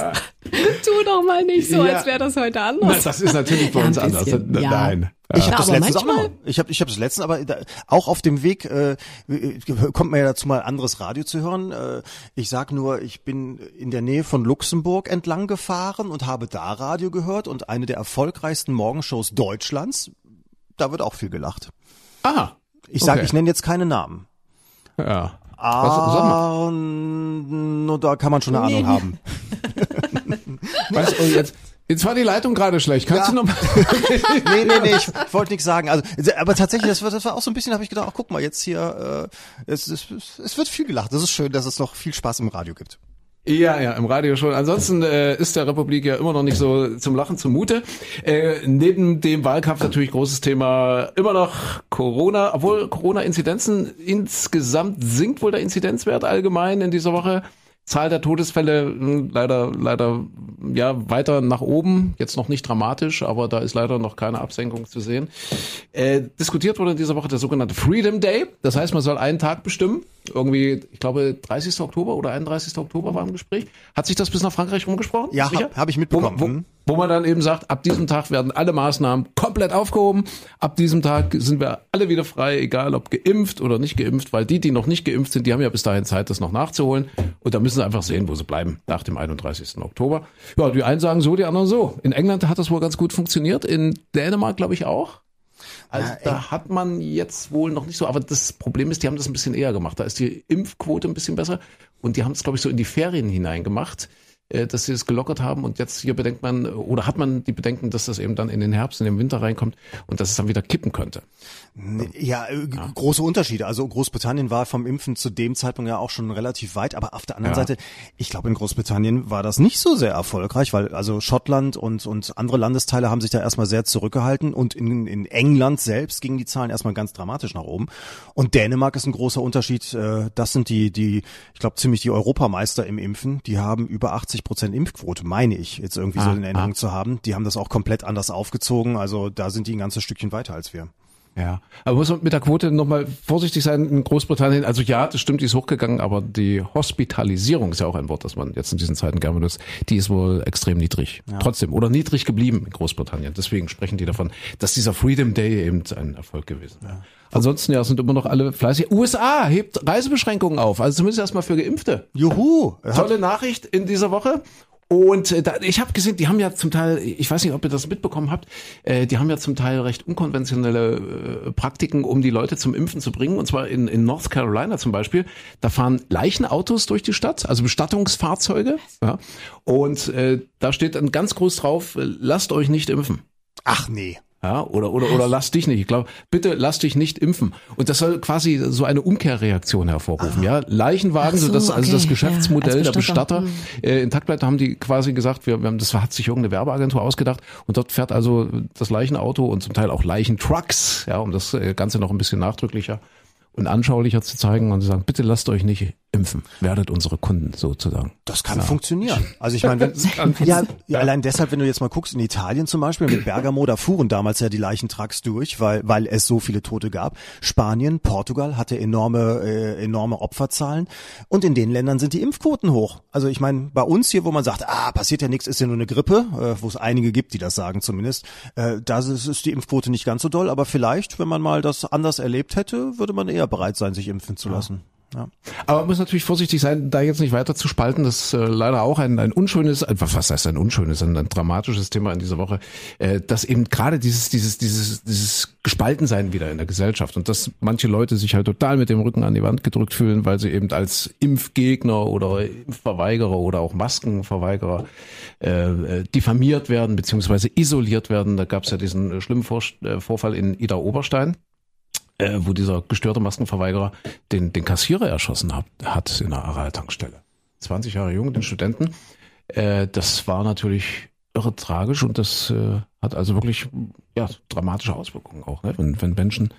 Speaker 4: (laughs) Tu doch mal nicht so,
Speaker 3: Ja.
Speaker 4: als wäre das heute anders.
Speaker 3: das ist natürlich bei
Speaker 4: Ja,
Speaker 3: uns anders.
Speaker 4: ja.
Speaker 3: Nein.
Speaker 5: Ich habe das
Speaker 4: aber
Speaker 5: letztens auch
Speaker 4: manchmal-
Speaker 5: noch. Ich habe ich hab das letztens, aber da, auch auf dem Weg äh, kommt man ja dazu mal anderes Radio zu hören. Äh, ich sag nur, ich bin in der Nähe von Luxemburg entlang gefahren und habe da Radio gehört und eine der erfolgreichsten Morgenshows Deutschlands. Da wird auch viel gelacht.
Speaker 3: Aha.
Speaker 5: Ich sage,
Speaker 3: Okay.
Speaker 5: ich nenne jetzt keine Namen.
Speaker 3: Ja. Sag mal.
Speaker 5: Ah, nur da kann man schon eine Ahnung haben. (laughs) (laughs)
Speaker 3: Was, oh, jetzt, jetzt war die Leitung gerade schlecht. Kannst
Speaker 5: Ja.
Speaker 3: du noch mal? (laughs)
Speaker 5: nee, nee, nee, ich wollte nichts sagen. Also, aber tatsächlich, das war, das war auch so ein bisschen, habe ich gedacht, ach, guck mal, jetzt hier, äh, es, es, es wird viel gelacht. Das ist schön, dass es noch viel Spaß im Radio gibt.
Speaker 3: Ja, ja, im Radio schon. Ansonsten äh, ist der Republik ja immer noch nicht so zum Lachen zumute. Äh, neben dem Wahlkampf natürlich großes Thema immer noch Corona, obwohl Corona-Inzidenzen insgesamt sinkt wohl der Inzidenzwert allgemein in dieser Woche. Zahl der Todesfälle mh, leider leider ja weiter nach oben, jetzt noch nicht dramatisch, aber da ist leider noch keine Absenkung zu sehen. Äh, diskutiert wurde in dieser Woche der sogenannte Freedom Day. Das heißt, man soll einen Tag bestimmen. Irgendwie, ich glaube, 30. Oktober oder 31. Oktober war im Gespräch. Hat sich das bis nach Frankreich rumgesprochen?
Speaker 5: Ja,
Speaker 3: Micha?
Speaker 5: hab- ich
Speaker 3: Wo,
Speaker 5: mitbekommen.
Speaker 3: wo,
Speaker 5: Mhm.
Speaker 3: Wo man dann eben sagt, ab diesem Tag werden alle Maßnahmen komplett aufgehoben. Ab diesem Tag sind wir alle wieder frei, egal ob geimpft oder nicht geimpft, weil die, die noch nicht geimpft sind, die haben ja bis dahin Zeit, das noch nachzuholen. Und da müssen sie einfach sehen, wo sie bleiben nach dem 31. Oktober. Ja, die einen sagen so, die anderen so. In England hat das wohl ganz gut funktioniert, in Dänemark glaube ich auch. Also da hat man jetzt wohl noch nicht so, aber das Problem ist, die haben das ein bisschen eher gemacht. Da ist die Impfquote ein bisschen besser und die haben es, glaube ich, so in die Ferien hinein gemacht, dass sie es gelockert haben und jetzt hier bedenkt man, oder hat man die Bedenken, dass das eben dann in den Herbst, in den Winter reinkommt und dass es dann wieder kippen könnte.
Speaker 5: Ja, äh, g- große Unterschiede. Also Großbritannien war vom Impfen zu dem Zeitpunkt ja auch schon relativ weit, aber auf der anderen
Speaker 3: Ja.
Speaker 5: Seite, ich glaube in Großbritannien war das nicht so sehr erfolgreich, weil also Schottland und und andere Landesteile haben sich da erstmal sehr zurückgehalten und in, in England selbst gingen die Zahlen erstmal ganz dramatisch nach oben. Und Dänemark ist ein großer Unterschied. äh, Das sind die die ich glaube ziemlich die Europameister im Impfen. Die haben über 80 Prozent Impfquote, meine ich jetzt irgendwie so
Speaker 3: Ah,
Speaker 5: in Erinnerung zu haben. Die haben das auch komplett anders aufgezogen. Also da sind die ein ganzes Stückchen weiter als wir.
Speaker 3: Ja, aber muss man mit der Quote nochmal vorsichtig sein in Großbritannien. Also ja, das stimmt, die ist hochgegangen, aber die Hospitalisierung ist ja auch ein Wort, das man jetzt in diesen Zeiten gerne benutzt, die ist wohl extrem niedrig. Trotzdem, oder niedrig geblieben in Großbritannien. Deswegen sprechen die davon, dass dieser Freedom Day eben ein Erfolg gewesen ist. Ansonsten ja, sind immer noch alle fleißig. USA hebt Reisebeschränkungen auf, also zumindest erstmal für Geimpfte.
Speaker 5: Juhu!
Speaker 3: Tolle Nachricht in dieser Woche. Und äh, da, ich habe gesehen, die haben ja zum Teil, ich weiß nicht, ob ihr das mitbekommen habt, äh, die haben ja zum Teil recht unkonventionelle äh, Praktiken, um die Leute zum Impfen zu bringen. Und zwar in, in North Carolina zum Beispiel. Da fahren Leichenautos durch die Stadt, also Bestattungsfahrzeuge. Ja. Und äh, da steht dann ganz groß drauf, lasst euch nicht impfen.
Speaker 5: Ach nee.
Speaker 3: Ja, oder, oder, oder lass dich nicht. Ich glaube, bitte lass dich nicht impfen. Und das soll quasi so eine Umkehrreaktion hervorrufen. Ja, Leichenwagen,
Speaker 4: so,
Speaker 3: so, das, also
Speaker 4: okay,
Speaker 3: das
Speaker 4: ja,
Speaker 3: Geschäftsmodell
Speaker 4: als
Speaker 3: der
Speaker 4: Bestatter.
Speaker 3: Bestatter äh, intakt bleibt, da haben die quasi gesagt, wir, wir haben, das hat sich irgendeine Werbeagentur ausgedacht und dort fährt also das Leichenauto und zum Teil auch Leichentrucks, ja, um das äh, Ganze noch ein bisschen nachdrücklicher und anschaulicher zu zeigen und sie sagen, bitte lasst euch nicht impfen, werdet unsere Kunden sozusagen.
Speaker 5: Das kann funktionieren. Also ich meine, wenn, ja, ja, allein deshalb, wenn du jetzt mal guckst, in Italien zum Beispiel, mit Bergamo, da fuhren damals ja die Leichentrucks durch, weil, weil es so viele Tote gab. Spanien, Portugal hatte enorme, äh, enorme Opferzahlen. Und in den Ländern sind die Impfquoten hoch. Also ich meine, bei uns hier, wo man sagt, ah, passiert ja nichts, ist ja nur eine Grippe, äh, wo es einige gibt, die das sagen zumindest, äh, da ist, ist die Impfquote nicht ganz so doll, aber vielleicht, wenn man mal das anders erlebt hätte, würde man eher bereit sein, sich impfen zu lassen. Ja.
Speaker 3: Aber man muss natürlich vorsichtig sein, da jetzt nicht weiter zu spalten. Das ist äh, leider auch ein, ein unschönes, äh, was heißt ein unschönes, ein, ein dramatisches Thema in dieser Woche, äh, dass eben gerade dieses, dieses, dieses, dieses Gespaltensein wieder in der Gesellschaft und dass manche Leute sich halt total mit dem Rücken an die Wand gedrückt fühlen, weil sie eben als Impfgegner oder Impfverweigerer oder auch Maskenverweigerer äh, äh diffamiert werden beziehungsweise isoliert werden. Da gab es ja diesen äh, schlimmen Vor Vorfall in Ida Oberstein äh, wo dieser gestörte Maskenverweigerer den, den Kassierer erschossen hat, hat in der Aral-Tankstelle. 20 Jahre jung, den Studenten. Äh, das war natürlich irre tragisch und das äh, hat also wirklich ja, dramatische Auswirkungen auch, ne? wenn, wenn Menschen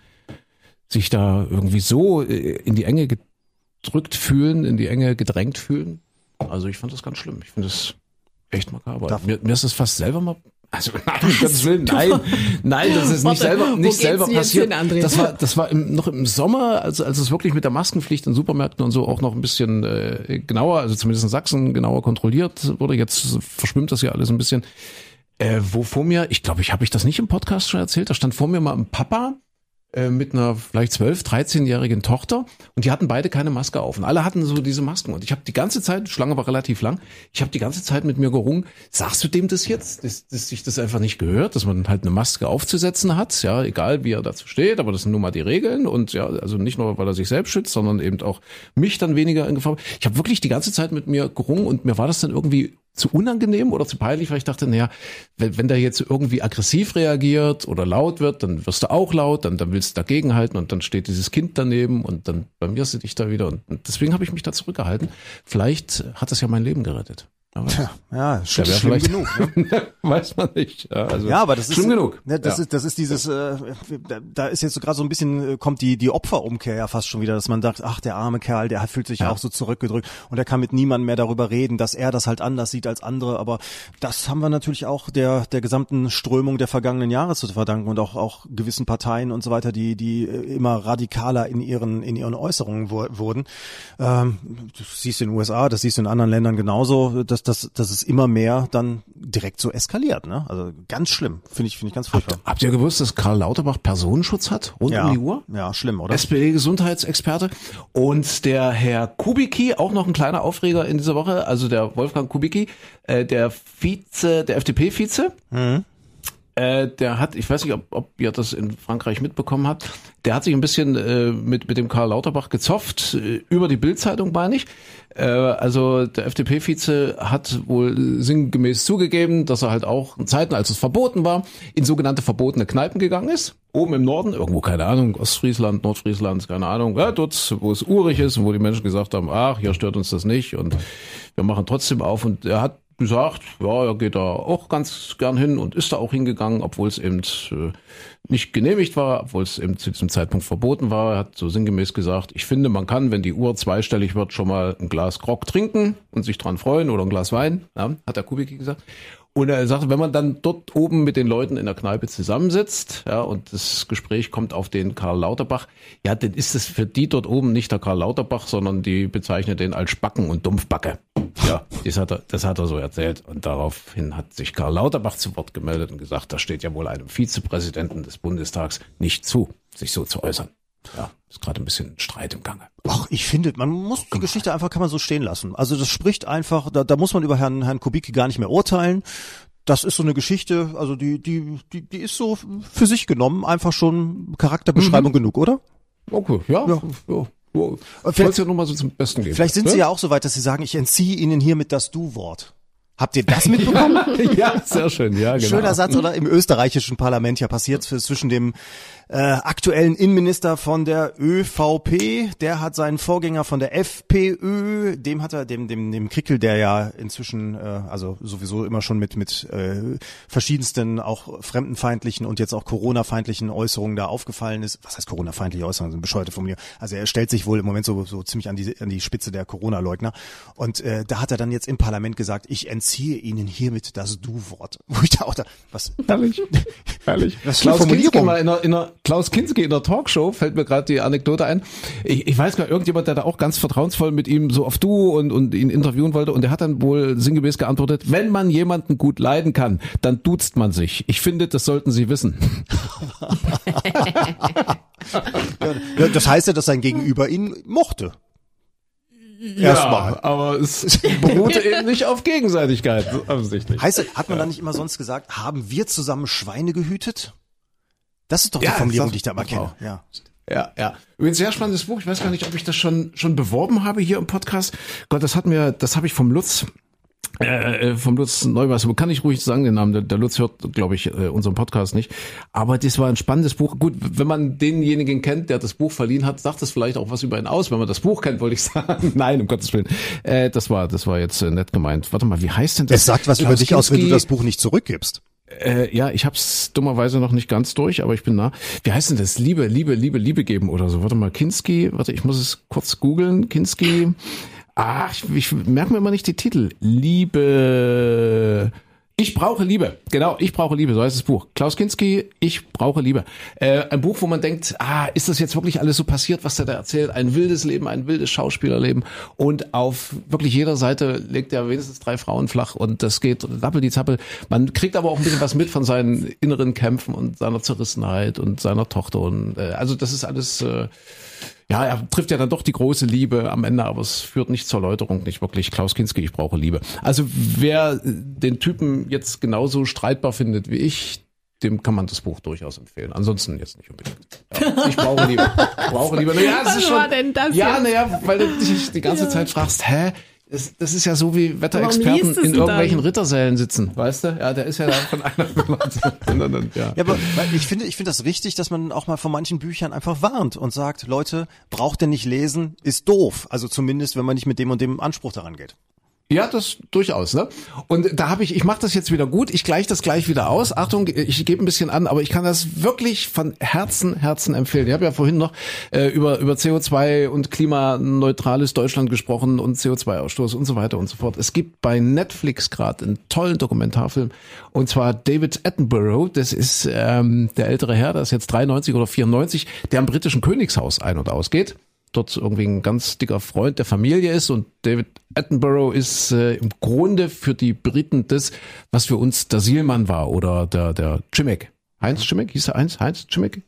Speaker 3: sich da irgendwie so äh, in die Enge gedrückt fühlen, in die Enge gedrängt fühlen. Also ich fand das ganz schlimm. Ich finde das echt makaber. Mir, mir ist das fast selber mal also nein, (laughs) um Gottes Willen, nein, (laughs) nein, das ist nicht selber, nicht selber passiert. Hin, das war, das war im, noch im Sommer, als, als es wirklich mit der Maskenpflicht in Supermärkten und so auch noch ein bisschen äh, genauer, also zumindest in Sachsen genauer kontrolliert wurde. Jetzt verschwimmt das ja alles ein bisschen. Äh, wo vor mir, ich glaube, ich habe ich das nicht im Podcast schon erzählt. Da stand vor mir mal ein Papa mit einer vielleicht 12, 13-jährigen Tochter. Und die hatten beide keine Maske auf. Und alle hatten so diese Masken. Und ich habe die ganze Zeit, Schlange war relativ lang, ich habe die ganze Zeit mit mir gerungen, sagst du dem das jetzt, dass, dass sich das einfach nicht gehört, dass man halt eine Maske aufzusetzen hat, ja, egal wie er dazu steht, aber das sind nun mal die Regeln. Und ja, also nicht nur, weil er sich selbst schützt, sondern eben auch mich dann weniger in Gefahr. Ich habe wirklich die ganze Zeit mit mir gerungen und mir war das dann irgendwie zu unangenehm oder zu peinlich, weil ich dachte, naja, wenn, wenn der jetzt irgendwie aggressiv reagiert oder laut wird, dann wirst du auch laut, dann, dann willst du dagegenhalten und dann steht dieses Kind daneben und dann bei mir sitze ich da wieder und deswegen habe ich mich da zurückgehalten. Vielleicht hat es ja mein Leben gerettet.
Speaker 5: Aber Tja, ja, schon ja, schlimm genug.
Speaker 3: Ne? (laughs) Weiß man nicht.
Speaker 5: Ja, also ja aber das ist schlimm genug. Ne, das ja. ist das ist dieses. Äh, da ist jetzt so gerade so ein bisschen äh, kommt die die Opferumkehr ja fast schon wieder, dass man sagt, ach der arme Kerl, der fühlt sich ja. auch so zurückgedrückt und er kann mit niemandem mehr darüber reden, dass er das halt anders sieht als andere. Aber das haben wir natürlich auch der der gesamten Strömung der vergangenen Jahre zu verdanken und auch auch gewissen Parteien und so weiter, die die äh, immer radikaler in ihren in ihren Äußerungen wurden. Ähm, du siehst in den USA, das siehst du in anderen Ländern genauso. Das dass, dass, dass es immer mehr dann direkt so eskaliert. Ne? Also ganz schlimm, finde ich, finde ich ganz furchtbar.
Speaker 3: Habt, habt ihr gewusst, dass Karl Lauterbach Personenschutz hat rund
Speaker 5: ja,
Speaker 3: um die Uhr?
Speaker 5: Ja, schlimm, oder?
Speaker 3: SPD-Gesundheitsexperte. Und der Herr Kubicki, auch noch ein kleiner Aufreger in dieser Woche, also der Wolfgang Kubicki, äh, der Vize, der FDP-Vize. Mhm. Äh, der hat, ich weiß nicht, ob, ob ihr das in Frankreich mitbekommen habt, der hat sich ein bisschen äh, mit, mit dem Karl Lauterbach gezofft, äh, über die Bildzeitung meine ich. Äh, also der FDP-Vize hat wohl sinngemäß zugegeben, dass er halt auch in Zeiten, als es verboten war, in sogenannte verbotene Kneipen gegangen ist. Oben im Norden, irgendwo, keine Ahnung, Ostfriesland, Nordfriesland, keine Ahnung, ja, dort, wo es urig ist und wo die Menschen gesagt haben, ach, hier stört uns das nicht und wir machen trotzdem auf. Und er hat gesagt, ja, er geht da auch ganz gern hin und ist da auch hingegangen, obwohl es eben äh, nicht genehmigt war, obwohl es eben zu diesem Zeitpunkt verboten war. Er hat so sinngemäß gesagt, ich finde, man kann, wenn die Uhr zweistellig wird, schon mal ein Glas Grog trinken und sich dran freuen oder ein Glas Wein, ja, hat der Kubicki gesagt. Und er sagt, wenn man dann dort oben mit den Leuten in der Kneipe zusammensitzt, ja, und das Gespräch kommt auf den Karl Lauterbach, ja, dann ist es für die dort oben nicht der Karl Lauterbach, sondern die bezeichnen den als Spacken und Dumpfbacke. Ja, das hat er, das hat er so erzählt. Und daraufhin hat sich Karl Lauterbach zu Wort gemeldet und gesagt, das steht ja wohl einem Vizepräsidenten des Bundestags nicht zu, sich so zu äußern. Ja, ist gerade ein bisschen Streit im Gange.
Speaker 5: Ach, ich finde, man muss die Geschichte einfach kann man so stehen lassen. Also das spricht einfach, da, da muss man über Herrn Herrn Kubicki gar nicht mehr urteilen. Das ist so eine Geschichte, also die die die die ist so für sich genommen einfach schon Charakterbeschreibung mhm. genug, oder?
Speaker 3: Okay, ja. ja. ja. Wow. Vielleicht ja noch mal so zum Besten geben.
Speaker 5: Vielleicht sind ne? Sie ja auch so weit, dass Sie sagen, ich entziehe Ihnen hiermit das Du-Wort. Habt ihr das mitbekommen? (laughs)
Speaker 3: ja, sehr schön, ja, genau.
Speaker 5: Schöner Satz, oder? Im österreichischen Parlament ja passiert zwischen dem äh, aktuellen Innenminister von der ÖVP, der hat seinen Vorgänger von der FPÖ, dem hat er, dem, dem, dem Krickel, der ja inzwischen, äh, also sowieso immer schon mit, mit äh, verschiedensten auch fremdenfeindlichen und jetzt auch Corona-feindlichen Äußerungen da aufgefallen ist. Was heißt Corona-feindliche Äußerungen? Sind bescheuerte Formulierung. Also er stellt sich wohl im Moment so, so ziemlich an die, an die Spitze der Corona-Leugner. Und äh, da hat er dann jetzt im Parlament gesagt, ich entziehe Ihnen hiermit das Du-Wort. (laughs) Wo ich da auch da, was?
Speaker 3: Herrlich. Herrlich. (laughs) Was Klaus Formulierung? Mal in einer, in einer Klaus Kinski in der Talkshow, fällt mir gerade die Anekdote ein. Ich, ich weiß gar irgendjemand, der da auch ganz vertrauensvoll mit ihm so auf Du und, und ihn interviewen wollte und der hat dann wohl sinngemäß geantwortet, wenn man jemanden gut leiden kann, dann duzt man sich. Ich finde, das sollten Sie wissen.
Speaker 5: das heißt ja, dass sein Gegenüber ihn mochte. Erstmal.
Speaker 3: Ja, aber es beruhte eben nicht auf Gegenseitigkeit, offensichtlich.
Speaker 5: Heißt, hat man da nicht immer sonst gesagt, haben wir zusammen Schweine gehütet? Das ist doch die
Speaker 3: Ja,
Speaker 5: Formulierung,
Speaker 3: das-
Speaker 5: die ich da mal kenne. Ja.
Speaker 3: Ja, ja. Übrigens sehr spannendes Buch. Ich weiß gar nicht, ob ich das schon schon beworben habe hier im Podcast. Gott, das hat mir, das habe ich vom Lutz. Äh, vom Lutz Neubass, kann ich ruhig sagen den Namen, der, der Lutz hört, glaube ich, äh, unseren Podcast nicht. Aber das war ein spannendes Buch. Gut, wenn man denjenigen kennt, der das Buch verliehen hat, sagt das vielleicht auch was über ihn aus. Wenn man das Buch kennt, wollte ich sagen. (laughs) Nein, um Gottes Willen. Äh, das war, das war jetzt äh, nett gemeint. Warte mal, wie heißt denn das?
Speaker 5: Es sagt was über
Speaker 3: Klaus
Speaker 5: dich aus, wenn du
Speaker 3: Kinski.
Speaker 5: das Buch nicht zurückgibst.
Speaker 3: Äh, ja, ich hab's dummerweise noch nicht ganz durch, aber ich bin nah. Wie heißt denn das? Liebe, Liebe, Liebe, Liebe geben oder so. Warte mal, Kinski, warte, ich muss es kurz googeln. Kinski. Ah, ich, ich merke mir immer nicht die Titel. Liebe. Ich brauche Liebe. Genau, ich brauche Liebe, so heißt das Buch. Klaus Kinski, Ich brauche Liebe. Äh, ein Buch, wo man denkt, ah, ist das jetzt wirklich alles so passiert, was der da erzählt? Ein wildes Leben, ein wildes Schauspielerleben. Und auf wirklich jeder Seite legt er wenigstens drei Frauen flach und das geht rappel die Zappel. Man kriegt aber auch ein bisschen was mit von seinen inneren Kämpfen und seiner Zerrissenheit und seiner Tochter. Und äh, also das ist alles. Äh, ja, er trifft ja dann doch die große Liebe am Ende, aber es führt nicht zur Läuterung, nicht wirklich. Klaus Kinski, ich brauche Liebe. Also wer den Typen jetzt genauso streitbar findet wie ich, dem kann man das Buch durchaus empfehlen. Ansonsten jetzt nicht unbedingt. Ja, ich brauche Liebe. Ich brauche Liebe. Naja, das
Speaker 4: Was
Speaker 3: ist schon,
Speaker 4: war denn das
Speaker 3: Ja, naja, weil du dich die ganze Zeit fragst, hä? Das, das ist ja so wie Wetterexperten in irgendwelchen
Speaker 4: dann?
Speaker 3: Rittersälen sitzen, weißt du? Ja, der ist ja da von einer zum anderen, ja.
Speaker 5: Ja, aber ich finde, ich finde das wichtig, dass man auch mal von manchen Büchern einfach warnt und sagt, Leute, braucht ihr nicht lesen, ist doof. Also zumindest, wenn man nicht mit dem und dem Anspruch daran geht.
Speaker 3: Ja, das durchaus, ne? Und da habe ich, ich mache das jetzt wieder gut, ich gleiche das gleich wieder aus. Achtung, ich gebe ein bisschen an, aber ich kann das wirklich von Herzen, Herzen empfehlen. Ich habe ja vorhin noch äh, über über CO2 und klimaneutrales Deutschland gesprochen und CO2-Ausstoß und so weiter und so fort. Es gibt bei Netflix gerade einen tollen Dokumentarfilm und zwar David Attenborough. Das ist ähm, der ältere Herr, der ist jetzt 93 oder 94, der am britischen Königshaus ein- und ausgeht dort irgendwie ein ganz dicker Freund der Familie ist und David Attenborough ist äh, im Grunde für die Briten das, was für uns der Sielmann war oder der der Chimek. Heinz Chimek, hieß er Heinz? Heinz Chimek?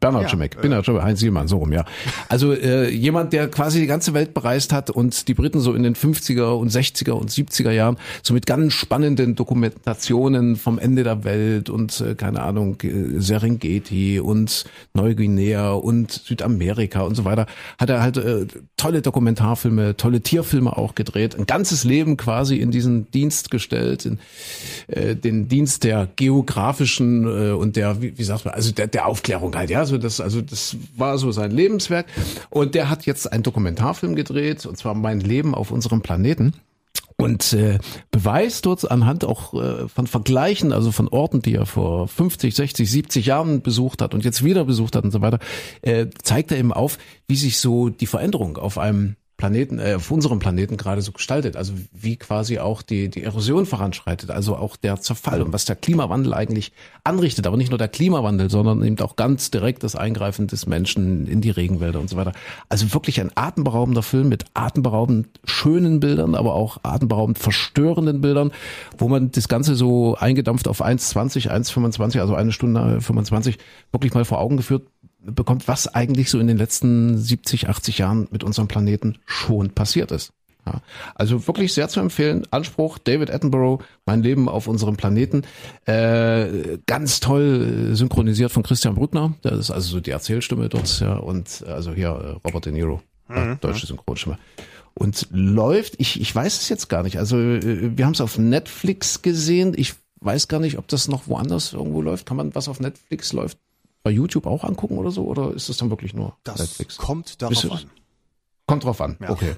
Speaker 3: Bernhard
Speaker 5: Ja,
Speaker 3: Chimek, Bernhard Chimek, Heinz Sielmann, so rum, ja. (laughs) Also äh, jemand, der quasi die ganze Welt bereist hat und die Briten so in den 50er und 60er und 70er Jahren so mit ganz spannenden Dokumentationen vom Ende der Welt und äh, keine Ahnung, äh, Serengeti und Neuguinea und Südamerika und so weiter, hat er halt äh, tolle Dokumentarfilme, tolle Tierfilme auch gedreht, ein ganzes Leben quasi in diesen Dienst gestellt, in äh, den Dienst der geografischen äh, und der, wie, wie sagt man, also der, der Aufklärung halt, ja, so das, also das war so sein Lebenswerk. Und der hat jetzt einen Dokumentarfilm gedreht und zwar Mein Leben auf unserem Planeten. Und äh, beweist dort anhand auch äh, von Vergleichen, also von Orten, die er vor 50, 60, 70 Jahren besucht hat und jetzt wieder besucht hat und so weiter, äh, zeigt er eben auf, wie sich so die Veränderung auf einem Planeten, äh, auf unserem Planeten gerade so gestaltet. Also wie quasi auch die, die Erosion voranschreitet, also auch der Zerfall und was der Klimawandel eigentlich anrichtet. Aber nicht nur der Klimawandel, sondern eben auch ganz direkt das Eingreifen des Menschen in die Regenwälder und so weiter. Also wirklich ein atemberaubender Film mit atemberaubend schönen Bildern, aber auch atemberaubend verstörenden Bildern, wo man das Ganze so eingedampft auf 1,20, 1,25, also eine Stunde 25 wirklich mal vor Augen geführt bekommt, was eigentlich so in den letzten 70, 80 Jahren mit unserem Planeten schon passiert ist. Ja, also wirklich sehr zu empfehlen. Anspruch David Attenborough, mein Leben auf unserem Planeten. Äh, ganz toll äh, synchronisiert von Christian Brückner. Das ist also so die Erzählstimme dort, ja. Und äh, also hier äh, Robert De Niro, ja, deutsche Synchronstimme. Und läuft, ich, ich weiß es jetzt gar nicht. Also wir haben es auf Netflix gesehen. Ich weiß gar nicht, ob das noch woanders irgendwo läuft. Kann man was auf Netflix läuft? Bei YouTube auch angucken oder so? Oder ist es dann wirklich nur
Speaker 5: Das
Speaker 3: Netflix?
Speaker 5: kommt darauf
Speaker 3: ihr-
Speaker 5: an.
Speaker 3: Kommt drauf an.
Speaker 5: Ja.
Speaker 3: Okay.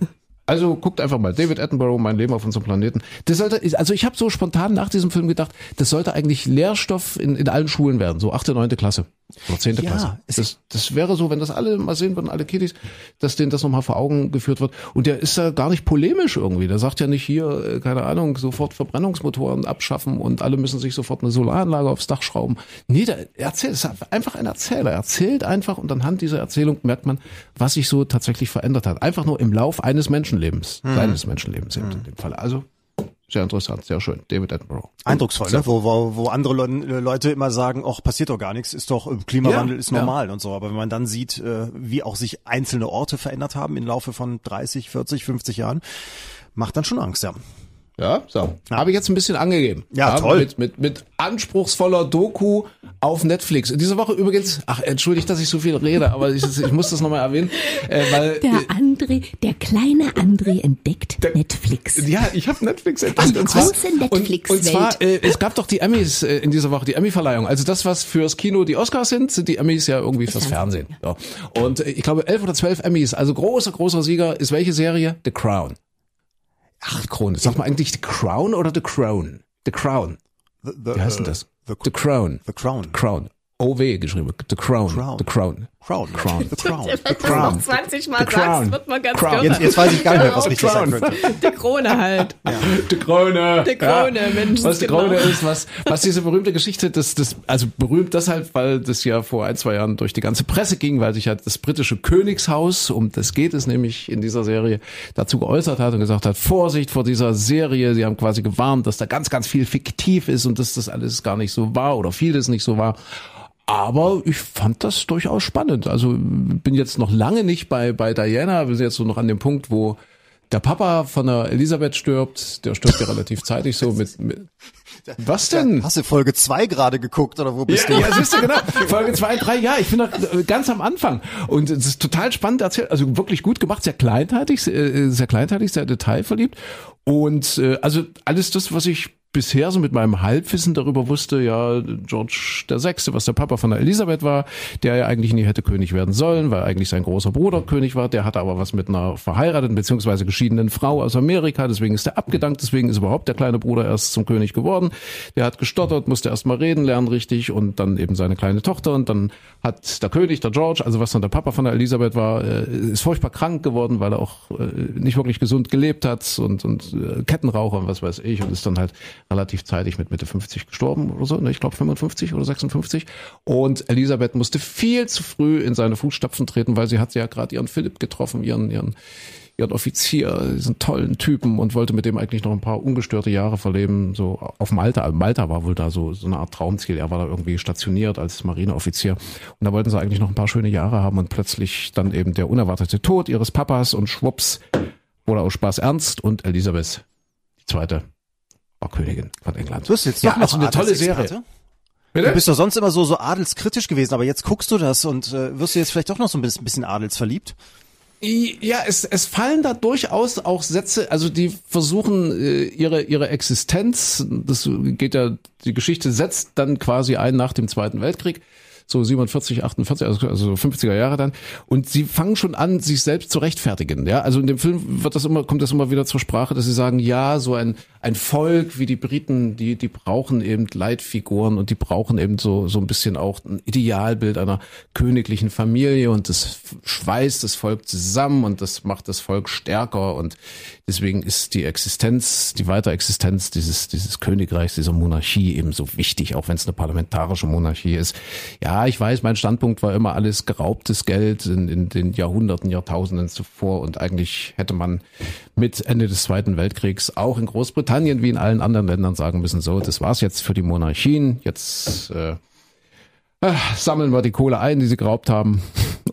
Speaker 3: Also guckt einfach mal David Attenborough, mein Leben auf unserem Planeten. Das sollte, also ich habe so spontan nach diesem Film gedacht, das sollte eigentlich Lehrstoff in, in allen Schulen werden, so achte, neunte Klasse oder zehnte
Speaker 5: Ja,
Speaker 3: Klasse. Das, das wäre so, wenn das alle mal sehen würden, alle Kiddies, dass denen das nochmal vor Augen geführt wird. Und der ist da gar nicht polemisch irgendwie. Der sagt ja nicht hier, äh, keine Ahnung, sofort Verbrennungsmotoren abschaffen und alle müssen sich sofort eine Solaranlage aufs Dach schrauben. Nee, der erzählt, ist einfach ein Erzähler. Er erzählt einfach und anhand dieser Erzählung merkt man, was sich so tatsächlich verändert hat. Einfach nur im Lauf eines Menschenlebens, seines Menschenlebens eben in dem Fall. Also sehr interessant, sehr schön. David Attenborough.
Speaker 5: Eindrucksvoll, ne? wo, wo, wo andere Le Leute immer sagen, ach, passiert doch gar nichts, ist doch, äh, Klimawandel
Speaker 3: Ja,
Speaker 5: ist normal und so. Aber wenn man dann sieht, äh, wie auch sich einzelne Orte verändert haben im Laufe von 30, 40, 50 Jahren, macht dann schon Angst, ja.
Speaker 3: Ja, so. Habe ich jetzt ein bisschen angegeben.
Speaker 5: Ja, toll.
Speaker 3: Mit, mit, mit anspruchsvoller Doku auf Netflix. Diese Woche übrigens, ach, entschuldigt, dass ich so viel rede, aber ich, ich muss das nochmal erwähnen, äh, weil...
Speaker 4: Der André, der kleine André entdeckt Netflix.
Speaker 3: Ja, ich habe Netflix entdeckt. Und zwar,
Speaker 4: große
Speaker 3: und,
Speaker 4: Netflix-Welt.
Speaker 3: und zwar, äh, es gab doch die Emmys äh, in dieser Woche, die Emmy-Verleihung. Also das, was fürs Kino die Oscars sind, sind die Emmys ja irgendwie fürs Fernsehen. Ja. Und äh, ich glaube, elf oder zwölf Emmys. Also großer, großer Sieger ist welche Serie? The Crown. Ach, Krone. Sag mal eigentlich The Crown oder The Crown? The Crown.
Speaker 5: The, the,
Speaker 3: Wie heißt denn
Speaker 5: äh,
Speaker 3: das?
Speaker 5: The,
Speaker 3: The Crown.
Speaker 5: the Crown.
Speaker 3: Crown. OW geschrieben. The Crown.
Speaker 5: Crown.
Speaker 3: The Crown.
Speaker 5: Crown.
Speaker 3: Crown.
Speaker 5: The Crown. (laughs)
Speaker 4: Wenn du
Speaker 3: Crown.
Speaker 4: noch 20 Mal
Speaker 3: The Crown.
Speaker 4: sagst, wird man ganz
Speaker 3: Crown.
Speaker 5: Jetzt, jetzt weiß ich gar nicht mehr, was (laughs) sein
Speaker 3: Crown.
Speaker 5: könnte. (laughs)
Speaker 4: Die Krone halt.
Speaker 3: Die Krone.
Speaker 4: Die Krone, Mensch,
Speaker 3: Was die
Speaker 4: genau.
Speaker 3: Krone ist, was, was diese berühmte Geschichte, das, das, also berühmt deshalb, weil das ja vor ein, zwei Jahren durch die ganze Presse ging, weil sich ja das britische Königshaus, um das geht es nämlich in dieser Serie, dazu geäußert hat und gesagt hat, Vorsicht vor dieser Serie, sie haben quasi gewarnt, dass da ganz, ganz viel fiktiv ist und dass das alles gar nicht so war oder vieles nicht so war. Aber ich fand das durchaus spannend. Also bin jetzt noch lange nicht bei, bei Diana. Wir sind jetzt so noch an dem Punkt, wo der Papa von der Elisabeth stirbt. Der stirbt ja relativ zeitig so mit, mit Was denn?
Speaker 5: Hast du Folge zwei gerade geguckt oder wo bist
Speaker 3: Ja,
Speaker 5: du?
Speaker 3: ja, siehst du, genau. Folge zwei, drei, ja, ich bin noch äh, ganz am Anfang. Und es ist total spannend erzählt, also wirklich gut gemacht, sehr kleinteilig, sehr, äh, sehr kleinteilig, sehr detailverliebt. Und äh, also alles das, was ich bisher so mit meinem Halbwissen darüber wusste, ja, George der Sechste, was der Papa von der Elisabeth war, der ja eigentlich nie hätte König werden sollen, weil eigentlich sein großer Bruder König war, der hatte aber was mit einer verheirateten bzw. geschiedenen Frau aus Amerika, deswegen ist er abgedankt, deswegen ist überhaupt der kleine Bruder erst zum König geworden. Der hat gestottert, musste erst mal reden lernen richtig und dann eben seine kleine Tochter und dann hat der König, der George, also was dann der Papa von der Elisabeth war, äh, ist furchtbar krank geworden, weil er auch äh, nicht wirklich gesund gelebt hat und, und äh, Kettenraucher und was weiß ich und ist dann halt relativ zeitig mit Mitte 50 gestorben oder so, ne? ich glaube 55 oder 56 und Elisabeth musste viel zu früh in seine Fußstapfen treten, weil sie hat ja gerade ihren Philipp getroffen, ihren, ihren ihren Offizier, diesen tollen Typen und wollte mit dem eigentlich noch ein paar ungestörte Jahre verleben, so auf Malta. Malta war wohl da so, so eine Art Traumziel. Er war da irgendwie stationiert als Marineoffizier. Und da wollten sie eigentlich noch ein paar schöne Jahre haben und plötzlich dann eben der unerwartete Tod ihres Papas und schwupps wurde aus Spaß ernst und Elisabeth, die zweite, Königin von England.
Speaker 5: Du bist jetzt
Speaker 3: ja,
Speaker 5: doch noch
Speaker 3: also eine tolle. Serie.
Speaker 5: Du bist doch sonst immer so, so adelskritisch gewesen, aber jetzt guckst du das und äh, wirst du jetzt vielleicht doch noch so ein bisschen, bisschen adelsverliebt?
Speaker 3: Ja, es, es fallen da durchaus auch Sätze, also die versuchen äh, ihre ihre Existenz, das geht ja, die Geschichte setzt dann quasi ein nach dem Zweiten Weltkrieg, so 47, 48, also, also 50er Jahre dann, und sie fangen schon an, sich selbst zu rechtfertigen. Ja, also in dem Film wird das immer, kommt das immer wieder zur Sprache, dass sie sagen, ja, so ein ein Volk wie die Briten, die die brauchen eben Leitfiguren und die brauchen eben so so ein bisschen auch ein Idealbild einer königlichen Familie und das schweißt das Volk zusammen und das macht das Volk stärker und deswegen ist die Existenz, die Weiterexistenz dieses dieses Königreichs, dieser Monarchie eben so wichtig, auch wenn es eine parlamentarische Monarchie ist. Ja, ich weiß, mein Standpunkt war immer alles geraubtes Geld in, in den Jahrhunderten, Jahrtausenden zuvor und eigentlich hätte man mit Ende des Zweiten Weltkriegs auch in Großbritannien wie in allen anderen Ländern sagen müssen, so, das war's jetzt für die Monarchien, jetzt äh, äh, sammeln wir die Kohle ein, die sie geraubt haben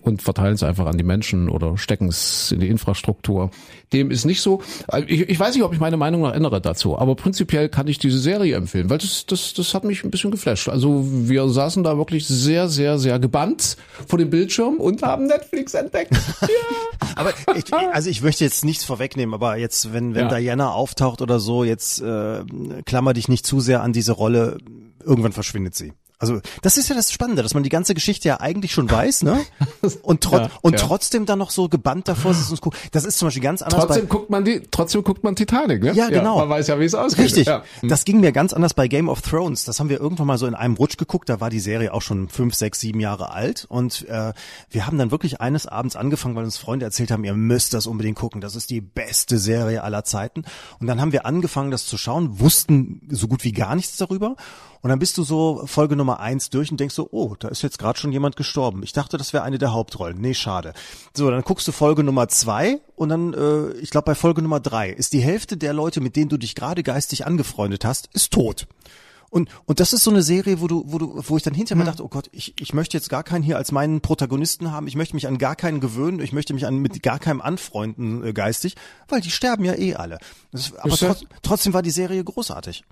Speaker 3: und verteilen es einfach an die Menschen oder stecken es in die Infrastruktur. Dem ist nicht so. Ich, ich weiß nicht, ob ich meine Meinung noch ändere dazu, aber prinzipiell kann ich diese Serie empfehlen, weil das, das, das hat mich ein bisschen geflasht. Also wir saßen da wirklich sehr, sehr, sehr gebannt vor dem Bildschirm und haben Netflix entdeckt. (laughs) Ja.
Speaker 5: Aber ich, also ich möchte jetzt nichts vorwegnehmen, aber jetzt, wenn, wenn
Speaker 3: Ja.
Speaker 5: Diana auftaucht oder so, jetzt äh, klammer dich nicht zu sehr an diese Rolle, irgendwann verschwindet sie. Also das ist ja das Spannende, dass man die ganze Geschichte ja eigentlich schon weiß, ne? (laughs) Und, tro
Speaker 3: Ja,
Speaker 5: und
Speaker 3: ja.
Speaker 5: trotzdem dann noch so gebannt davor sitzt und guckt. Das ist zum Beispiel ganz anders
Speaker 3: Trotzdem guckt man die, trotzdem guckt man Titanic, ne?
Speaker 5: Ja, genau.
Speaker 3: man weiß ja, wie es ausgeht.
Speaker 5: Richtig.
Speaker 3: Ja.
Speaker 5: Das ging mir ganz anders bei Game of Thrones. Das haben wir irgendwann mal so in einem Rutsch geguckt. Da war die Serie auch schon fünf, sechs, sieben Jahre alt. Und äh, wir haben dann wirklich eines Abends angefangen, weil uns Freunde erzählt haben, ihr müsst das unbedingt gucken. Das ist die beste Serie aller Zeiten. Und dann haben wir angefangen, das zu schauen, wussten so gut wie gar nichts darüber. Und dann bist du so Folge Nummer eins durch und denkst so, oh, da ist jetzt gerade schon jemand gestorben. Ich dachte, das wäre eine der Hauptrollen. Nee, schade. So, dann guckst du Folge Nummer zwei und dann, äh, ich glaube, bei Folge Nummer drei ist die Hälfte der Leute, mit denen du dich gerade geistig angefreundet hast, ist tot. Und, und das ist so eine Serie, wo du, wo du, wo ich dann hinterher mhm. dachte, oh Gott, ich, ich möchte jetzt gar keinen hier als meinen Protagonisten haben, ich möchte mich an gar keinen gewöhnen, ich möchte mich an mit gar keinem anfreunden äh, geistig, weil die sterben ja eh alle. Das, aber trotz, trotzdem war die Serie großartig.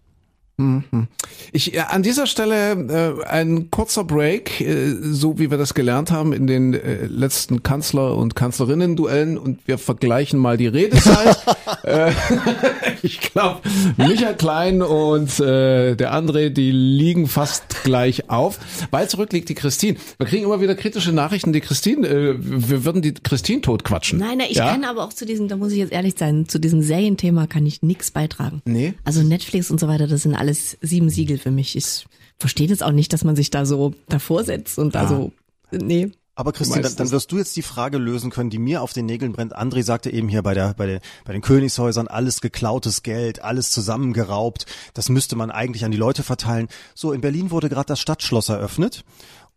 Speaker 3: Mhm. Ich an dieser Stelle äh, ein kurzer Break, äh, so wie wir das gelernt haben in den äh, letzten Kanzler- und Kanzlerinnen-Duellen und wir vergleichen mal die Redezeit. (laughs) äh, (laughs) ich glaube, Michael Klein und äh, der André, die liegen fast gleich auf. Weit zurück liegt die Christine. Wir kriegen immer wieder kritische Nachrichten, die Christine, äh, wir würden die Christine totquatschen.
Speaker 4: Nein, nein, ich ja? kann aber auch zu diesem, da muss ich jetzt ehrlich sein, zu diesem Serienthema kann ich nichts beitragen.
Speaker 3: Nee.
Speaker 4: Also Netflix und so weiter, das sind alle alles sieben Siegel für mich. Ich verstehe das auch nicht, dass man sich da so davor setzt und da ja. so, nee.
Speaker 5: Aber Christine, dann, dann wirst du jetzt die Frage lösen können, die mir auf den Nägeln brennt. André sagte eben hier bei der, bei den, bei den Königshäusern alles geklautes Geld, alles zusammengeraubt. Das müsste man eigentlich an die Leute verteilen. So, in Berlin wurde gerade das Stadtschloss eröffnet.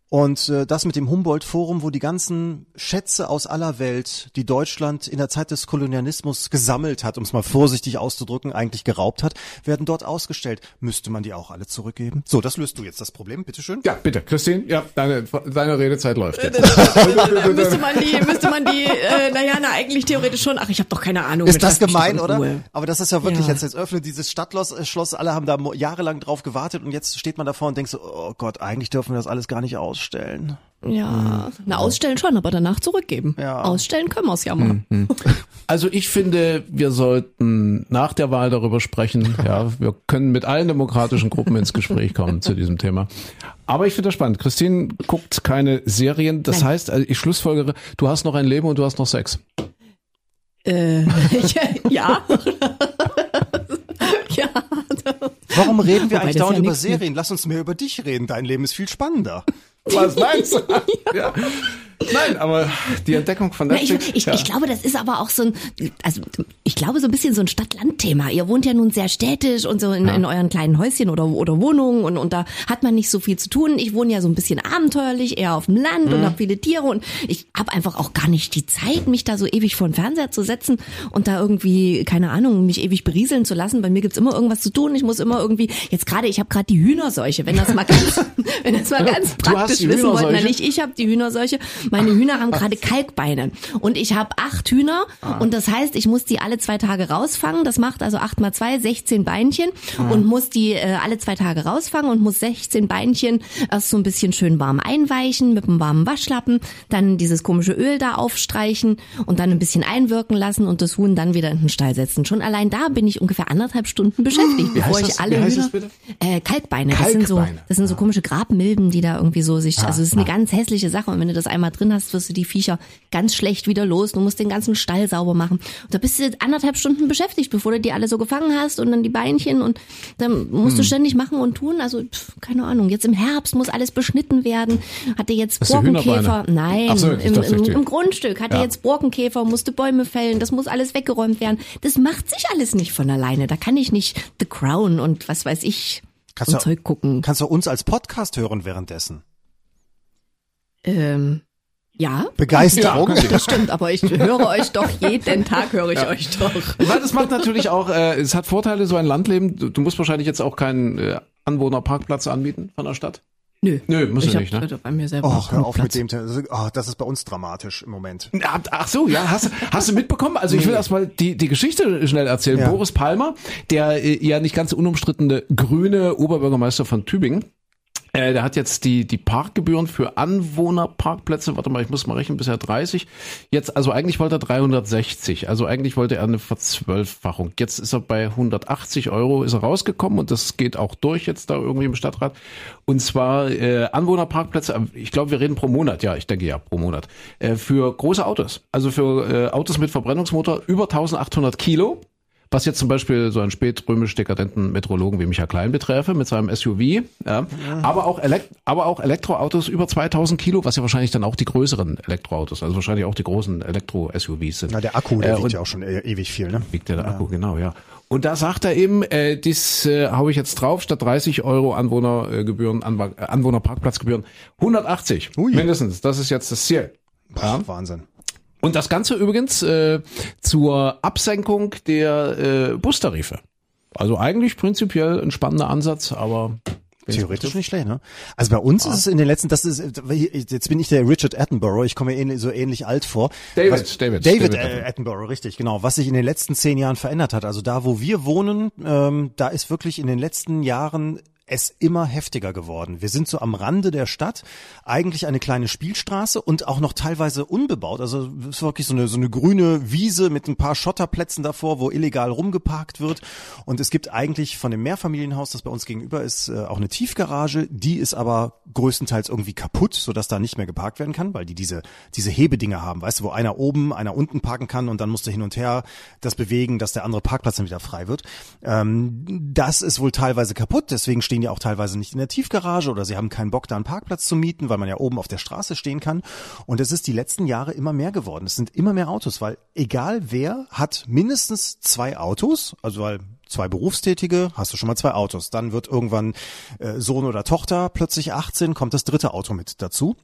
Speaker 5: Und äh, das mit dem Humboldt-Forum, wo die ganzen Schätze aus aller Welt, die Deutschland in der Zeit des Kolonialismus gesammelt hat, um es mal vorsichtig auszudrücken, eigentlich geraubt hat, werden dort ausgestellt. Müsste man die auch alle zurückgeben? So, das löst du jetzt das Problem, bitteschön.
Speaker 3: Ja, bitte, Christine, ja, deine, deine Redezeit läuft jetzt.
Speaker 4: müsste man die, müsste man die, äh, naja, na eigentlich theoretisch schon. Ach, ich habe doch keine Ahnung.
Speaker 5: Ist das gemein, oder? Aber das ist ja wirklich ja. jetzt, jetzt öffnet dieses Stadtschloss, äh, Schloss, alle haben da jahrelang drauf gewartet und jetzt steht man davor und denkt so, oh Gott, eigentlich dürfen wir das alles gar nicht aus ausstellen.
Speaker 4: Ja, na ausstellen schon, aber danach zurückgeben. Ja. Ausstellen können wir es ja mal. Mhm.
Speaker 3: Also ich finde, wir sollten nach der Wahl darüber sprechen. (laughs) Ja, wir können mit allen demokratischen Gruppen ins Gespräch kommen (laughs) zu diesem Thema. Aber ich finde das spannend. Christine guckt keine Serien. Das Nein. heißt, also ich schlussfolgere, du hast noch ein Leben und du hast noch Sex.
Speaker 4: Äh, (laughs) ja.
Speaker 5: ja. Warum reden wir Wobei eigentlich dauernd ja über Serien? Lass uns mehr über dich reden. Dein Leben ist viel spannender. (laughs)
Speaker 3: Was meinst du? ja. Nein, aber die Entdeckung von Netflix.
Speaker 4: Na, ich, ich, ja. ich glaube, das ist aber auch so ein, also ich glaube so ein bisschen so ein Stadt-Land-Thema. Ihr wohnt ja nun sehr städtisch und so in, ja. in euren kleinen Häuschen oder, oder Wohnungen und, und da hat man nicht so viel zu tun. Ich wohne ja so ein bisschen abenteuerlich, eher auf dem Land mhm. und habe viele Tiere und ich habe einfach auch gar nicht die Zeit, mich da so ewig vor den Fernseher zu setzen und da irgendwie, keine Ahnung, mich ewig berieseln zu lassen. Bei mir gibt's immer irgendwas zu tun. Ich muss immer irgendwie, jetzt gerade, ich habe gerade die Hühnerseuche, wenn das mal ganz, (laughs) wenn das mal ganz praktisch wissen wollt. Na nicht, ich habe die Hühnerseuche. Meine Hühner haben gerade Kalkbeine und ich habe acht Hühner ah. und das heißt, ich muss die alle zwei Tage rausfangen. Das macht also acht mal zwei, 16 Beinchen ah. und muss die äh, alle zwei Tage rausfangen und muss 16 Beinchen erst so ein bisschen schön warm einweichen mit einem warmen Waschlappen, dann dieses komische Öl da aufstreichen und dann ein bisschen einwirken lassen und das Huhn dann wieder in den Stall setzen. Schon allein da bin ich ungefähr anderthalb Stunden beschäftigt, bevor ich alle Hühner äh, Kalkbeine, das sind so das sind so komische Grabmilben, die da irgendwie so sich, ah, also es ist eine ah. ganz hässliche Sache und wenn du das einmal drin hast, wirst du die Viecher ganz schlecht wieder los. Du musst den ganzen Stall sauber machen. Und da bist du anderthalb Stunden beschäftigt, bevor du die alle so gefangen hast und dann die Beinchen und dann musst hm. du ständig machen und tun. Also pff, keine Ahnung. Jetzt im Herbst muss alles beschnitten werden. Hatte jetzt Borkenkäfer. Nein, so, im, im, im, Grundstück hatte ja. jetzt Borkenkäfer, musste Bäume fällen. Das muss alles weggeräumt werden. Das macht sich alles nicht von alleine. Da kann ich nicht The Crown und was weiß ich.
Speaker 5: Kannst du, Zeug gucken. Kannst du uns als Podcast hören währenddessen?
Speaker 4: Ähm, ja.
Speaker 5: Begeisterung.
Speaker 4: Ja, das stimmt, aber ich höre euch doch jeden Tag höre ich ja. euch doch.
Speaker 3: Weil das macht natürlich auch, äh, es hat Vorteile, so ein Landleben. Du, du musst wahrscheinlich jetzt auch keinen äh, Anwohnerparkplatz anbieten von der Stadt.
Speaker 4: Nö.
Speaker 3: Nö, muss ich nicht, ne?
Speaker 4: Bei mir selber
Speaker 5: oh, hör auf Platz. mit dem, oh, das ist bei uns dramatisch im Moment.
Speaker 3: Ach so, ja, hast, hast du mitbekommen? Also ich will erstmal die, die Geschichte schnell erzählen. Ja. Boris Palmer, der äh, ja nicht ganz unumstrittene grüne Oberbürgermeister von Tübingen, äh, der hat jetzt die, die Parkgebühren für Anwohnerparkplätze, warte mal, ich muss mal rechnen, bisher 30. Jetzt, also eigentlich wollte er 360, also eigentlich wollte er eine Verzwölffachung. Jetzt ist er bei 180 Euro, ist er rausgekommen und das geht auch durch jetzt da irgendwie im Stadtrat. Und zwar äh, Anwohnerparkplätze, ich glaube, wir reden pro Monat, ja, ich denke ja, pro Monat, äh, für große Autos. Also für äh, Autos mit Verbrennungsmotor über 1800 Kilo Was jetzt zum Beispiel so einen spätrömisch dekadenten Metrologen wie Michael Klein beträfe mit seinem SUV. Ja. Aber, auch Elekt aber auch Elektroautos über 2000 Kilo, was ja wahrscheinlich dann auch die größeren Elektroautos, also wahrscheinlich auch die großen Elektro-SUVs sind.
Speaker 5: Na, der Akku, der
Speaker 3: Äh,
Speaker 5: wiegt ja auch schon e ewig viel, ne?
Speaker 3: Wiegt ja der Akku, genau, ja. Und da sagt er eben, äh, dies äh, hau ich jetzt drauf, statt 30 Euro Anwohnergebühren, Anwa äh, Anwohnerparkplatzgebühren, 180
Speaker 5: Ui.
Speaker 3: mindestens. Das ist jetzt das Ziel.
Speaker 5: Boah, Wahnsinn.
Speaker 3: Und das Ganze übrigens äh, zur Absenkung der äh, Bustarife. Also eigentlich prinzipiell ein spannender Ansatz, aber
Speaker 5: Theoretisch nicht schlecht, ne? Also bei uns ist es in den letzten, das ist, jetzt bin ich der Richard Attenborough, ich komme mir ähnlich, so ähnlich alt vor.
Speaker 3: David,
Speaker 5: Was,
Speaker 3: David,
Speaker 5: David,
Speaker 3: David
Speaker 5: äh, Attenborough, richtig, genau. Was sich in den letzten zehn Jahren verändert hat. Also da, wo wir wohnen, ähm, da ist wirklich in den letzten Jahren es immer heftiger geworden. Wir sind so am Rande der Stadt, eigentlich eine kleine Spielstraße und auch noch teilweise unbebaut. Also es ist wirklich so eine, so eine grüne Wiese mit ein paar Schotterplätzen davor, wo illegal rumgeparkt wird. Und es gibt eigentlich von dem Mehrfamilienhaus, das bei uns gegenüber ist, äh, auch eine Tiefgarage. Die ist aber größtenteils irgendwie kaputt, sodass da nicht mehr geparkt werden kann, weil die diese, diese Hebedinger haben, weißt du, wo einer oben, einer unten parken kann und dann musst du hin und her das bewegen, dass der andere Parkplatz dann wieder frei wird. Ähm, das ist wohl teilweise kaputt, deswegen stehen die auch teilweise nicht in der Tiefgarage oder sie haben keinen Bock, da einen Parkplatz zu mieten, weil man ja oben auf der Straße stehen kann. Und es ist die letzten Jahre immer mehr geworden. Es sind immer mehr Autos, weil egal wer hat mindestens zwei Autos, also weil zwei Berufstätige, hast du schon mal zwei Autos. Dann wird irgendwann äh, Sohn oder Tochter plötzlich 18, kommt das dritte Auto mit dazu.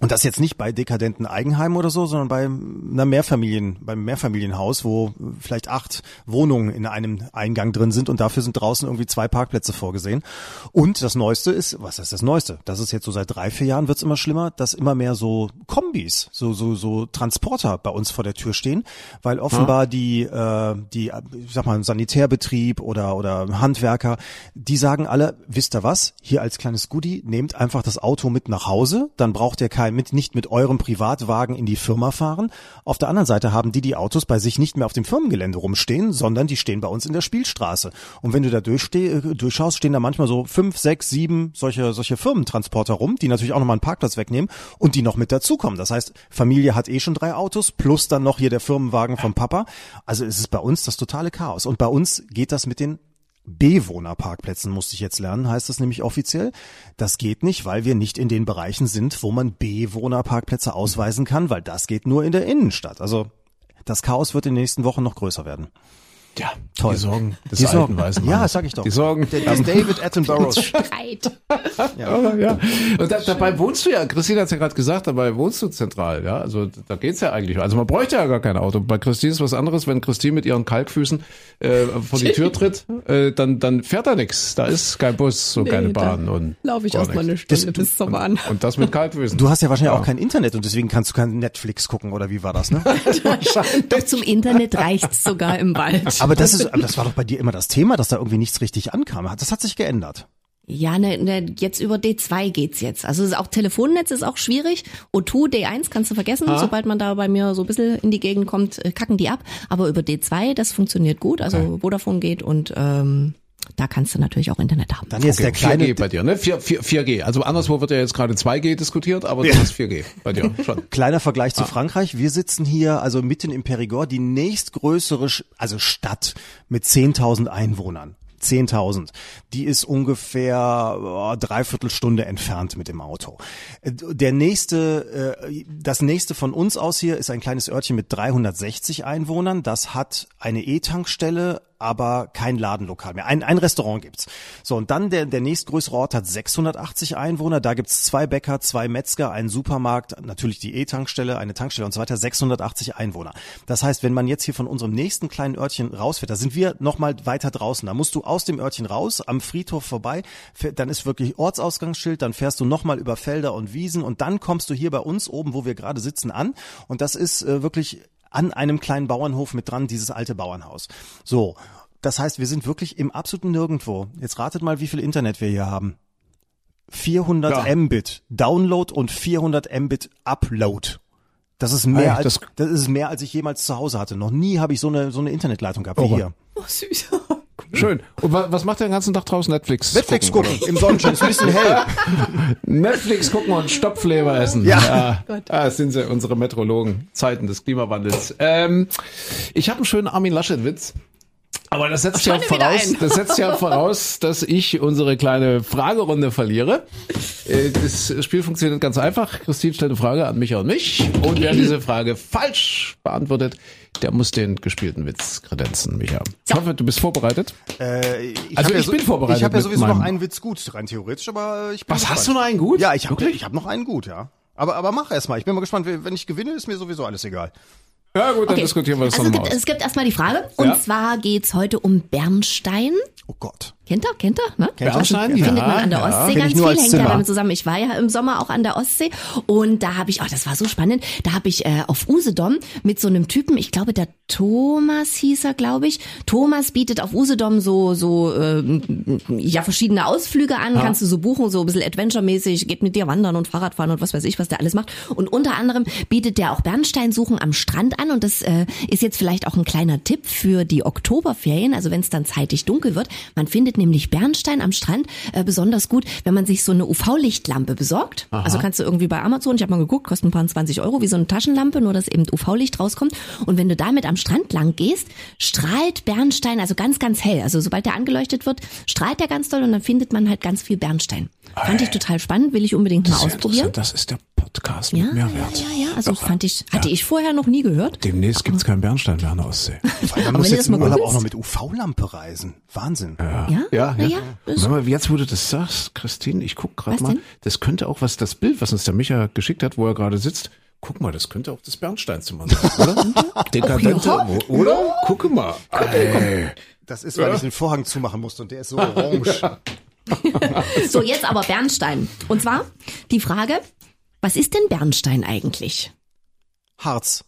Speaker 5: Und das jetzt nicht bei dekadenten Eigenheimen oder so, sondern bei einer Mehrfamilien, beim Mehrfamilienhaus, wo vielleicht acht Wohnungen in einem Eingang drin sind und dafür sind draußen irgendwie zwei Parkplätze vorgesehen. Und das Neueste ist, was ist das Neueste? Das ist jetzt so seit drei, vier Jahren wird's immer schlimmer, dass immer mehr so Kombis, so, so, so Transporter bei uns vor der Tür stehen, weil offenbar die, äh, die, ich sag mal, Sanitärbetrieb oder, oder Handwerker, die sagen alle, wisst ihr was? Hier als kleines Goodie, nehmt einfach das Auto mit nach Hause, dann braucht ihr kein, mit, nicht mit eurem Privatwagen in die Firma fahren. Auf der anderen Seite haben die die Autos bei sich nicht mehr auf dem Firmengelände rumstehen, sondern die stehen bei uns in der Spielstraße. Und wenn du da durchsteh, äh, durchschaust, stehen da manchmal so fünf, sechs, sieben solche, solche Firmentransporter rum, die natürlich auch nochmal einen Parkplatz wegnehmen und die noch mit dazukommen. Das heißt, Familie hat eh schon drei Autos, plus dann noch hier der Firmenwagen vom Papa. Also es ist bei uns das totale Chaos. Und bei uns geht das mit den Bewohnerparkplätzen musste ich jetzt lernen, heißt das nämlich offiziell. Das geht nicht, weil wir nicht in den Bereichen sind, wo man Bewohnerparkplätze ausweisen kann, weil das geht nur in der Innenstadt. Also das Chaos wird in den nächsten Wochen noch größer werden.
Speaker 3: Ja,
Speaker 5: Toll.
Speaker 3: die Sorgen des
Speaker 5: Die
Speaker 3: alten
Speaker 5: Sorgen.
Speaker 3: weißen
Speaker 5: Ja, sag ich doch.
Speaker 3: Die Sorgen
Speaker 5: Der, des (laughs) David Attenboroughs.
Speaker 4: Streit.
Speaker 3: Ja, ja. Und da, dabei wohnst du ja, Christine hat's ja gerade gesagt, dabei wohnst du zentral, ja. Also da geht's ja eigentlich. Also man bräuchte ja gar kein Auto. Bei Christine ist was anderes, wenn Christine mit ihren Kalkfüßen äh, vor die Tür (laughs) tritt, äh, dann, dann fährt da nix. Da ist kein Bus und keine Bahn und
Speaker 4: Laufe ich
Speaker 3: gar
Speaker 4: erst mal eine. Stunde bis zur Bahn.
Speaker 3: Und das mit Kalkfüßen.
Speaker 5: Du hast ja wahrscheinlich auch kein Internet und deswegen kannst du kein Netflix gucken oder wie war das, ne? (laughs)
Speaker 4: Doch zum Internet reicht's sogar im Wald.
Speaker 5: Aber das ist, (laughs) das war doch bei dir immer das Thema, dass da irgendwie nichts richtig ankam. Das hat sich geändert.
Speaker 4: Ja, ne, ne, jetzt über D2 geht's jetzt. Also auch Telefonnetz ist auch schwierig. O2, D1 kannst du vergessen. Sobald man da bei mir so ein bisschen in die Gegend kommt, äh, kacken die ab. Aber über D2, das funktioniert gut. Also Vodafone geht und ähm, da kannst du natürlich auch Internet haben.
Speaker 5: Dann jetzt
Speaker 3: Okay,
Speaker 5: der kleine,
Speaker 3: 4G bei dir, ne? 4, 4, 4G. Also anderswo wird ja jetzt gerade 2G diskutiert, aber du hast 4G bei dir (laughs) schon.
Speaker 5: Kleiner Vergleich zu Frankreich. Wir sitzen hier also mitten im Périgord, die nächstgrößere, also Stadt mit 10.000 Einwohnern. 10.000. Die ist ungefähr oh, dreiviertel Stunde entfernt mit dem Auto. Äh, Der nächste, äh, das nächste von uns aus hier ist ein kleines Örtchen mit 360 Einwohnern. Das hat eine E-Tankstelle, aber kein Ladenlokal mehr. Ein, ein Restaurant gibt's. So, und dann der, der nächstgrößere Ort hat 680 Einwohner. Da gibt's zwei Bäcker, zwei Metzger, einen Supermarkt, natürlich die E-Tankstelle, eine Tankstelle und so weiter. 680 Einwohner. Das heißt, wenn man jetzt hier von unserem nächsten kleinen Örtchen rausfährt, da sind wir nochmal weiter draußen. Da musst du aus dem Örtchen raus, am Friedhof vorbei. Dann ist wirklich Ortsausgangsschild. Dann fährst du nochmal über Felder und Wiesen und dann kommst du hier bei uns oben, wo wir gerade sitzen, an. Und das ist äh, wirklich an einem kleinen Bauernhof mit dran, dieses alte Bauernhaus. So, das heißt, wir sind wirklich im absoluten Nirgendwo. Jetzt ratet mal, wie viel Internet wir hier haben. 400
Speaker 3: Ja.
Speaker 5: Mbit Download und 400 Mbit Upload. Das ist mehr
Speaker 3: Ey,
Speaker 5: als
Speaker 3: das-
Speaker 5: das ist mehr als ich jemals zu Hause hatte. Noch nie habe ich so eine so eine Internetleitung gehabt wie hier.
Speaker 4: Oh, süß. (laughs)
Speaker 3: Schön. Und wa was macht ihr den ganzen Tag draußen? Netflix?
Speaker 5: Netflix gucken im Sonnenschein ist ein bisschen hell. (laughs)
Speaker 3: Netflix gucken und Stopfleber essen.
Speaker 5: Ja.
Speaker 3: ja. Ah, das sind sie, unsere Metrologen. Zeiten des Klimawandels. Ähm, ich habe einen schönen Armin Laschet-Witz. Aber das setzt ja voraus, das setzt ja (laughs) voraus, dass ich unsere kleine Fragerunde verliere. Äh, Das Spiel funktioniert ganz einfach. Christine stellt eine Frage an Micha und mich. Und wer diese Frage falsch beantwortet, der muss den gespielten Witz kredenzen, Micha. Ich hoffe, du bist vorbereitet.
Speaker 5: Äh, ich
Speaker 3: Also
Speaker 5: hab ja
Speaker 3: ich bin vorbereitet
Speaker 5: Ich habe ja sowieso noch einen Witz gut, rein theoretisch, aber ich bin
Speaker 3: Was,
Speaker 5: gespannt.
Speaker 3: hast du noch einen gut?
Speaker 5: Ja, ich habe ich hab noch einen gut, ja. Aber, aber mach erst mal. Ich bin mal gespannt. Wenn ich gewinne, ist mir sowieso alles egal.
Speaker 3: Ja gut, dann
Speaker 4: Okay.
Speaker 3: diskutieren wir das
Speaker 4: also es
Speaker 3: nochmal
Speaker 4: gibt,
Speaker 3: aus.
Speaker 4: es gibt erstmal die Frage. Und
Speaker 3: Ja.
Speaker 4: zwar geht's heute um Bernstein.
Speaker 5: Oh Gott.
Speaker 4: Kennt ihr? Kennt ihr? Ne?
Speaker 5: Kennt?
Speaker 3: Bernstein,
Speaker 5: Ja.
Speaker 4: Findet man an der
Speaker 3: ja.
Speaker 4: Ostsee
Speaker 5: Kenn
Speaker 4: ganz viel, hängt ja
Speaker 5: Zimmer.
Speaker 4: damit zusammen. Ich war ja im Sommer auch an der Ostsee und da habe ich, oh, das war so spannend, da habe ich äh, auf Usedom mit so einem Typen, ich glaube der Thomas hieß er, glaube ich. Thomas bietet auf Usedom so so ähm, ja verschiedene Ausflüge an, kannst du so buchen, so ein bisschen Adventure-mäßig, geht mit dir wandern und Fahrradfahren und was weiß ich, was der alles macht. Und unter anderem bietet der auch Bernsteinsuchen am Strand an und das äh, ist jetzt vielleicht auch ein kleiner Tipp für die Oktoberferien, also wenn es dann zeitig dunkel wird. Man findet nämlich Bernstein am Strand äh, besonders gut, wenn man sich so eine UV-Lichtlampe besorgt. Also kannst du irgendwie bei Amazon, ich habe mal geguckt, kostet ein paar 20 Euro, wie so eine Taschenlampe, nur dass eben UV-Licht rauskommt. Und wenn du damit am Strand lang gehst, strahlt Bernstein also ganz, ganz hell. Also sobald der angeleuchtet wird, strahlt der ganz doll und dann findet man halt ganz viel Bernstein. Fand ich total spannend, will ich unbedingt mal
Speaker 3: Sehr
Speaker 4: ausprobieren.
Speaker 3: Das ist der Podcast
Speaker 4: Ja,
Speaker 3: mit
Speaker 4: ja,
Speaker 3: Mehrwert.
Speaker 4: ja, ja, also fand ich, hatte ich vorher noch nie gehört.
Speaker 3: Demnächst gibt's keinen Bernstein mehr an der Ostsee. (laughs)
Speaker 5: Weil man muss jetzt im
Speaker 4: mal
Speaker 5: Urlaub auch noch mit UV-Lampe reisen. Wahnsinn.
Speaker 4: Ja?
Speaker 3: Ja, ja.
Speaker 4: ja,
Speaker 3: Sag mal, jetzt wo du das sagst, Christine, ich guck gerade mal,
Speaker 4: denn?
Speaker 3: das könnte auch was, das Bild, was uns der Micha geschickt hat, wo er gerade sitzt, guck mal, das könnte auch das Bernsteinzimmer sein, (laughs) oder? Dekadente,
Speaker 4: ja.
Speaker 3: oder? Gucke mal. Ey.
Speaker 5: Das ist, weil ich den Vorhang zumachen musste und der ist so orange. (laughs)
Speaker 4: So, jetzt aber Bernstein. Und zwar die Frage, was ist denn Bernstein eigentlich?
Speaker 5: Harz.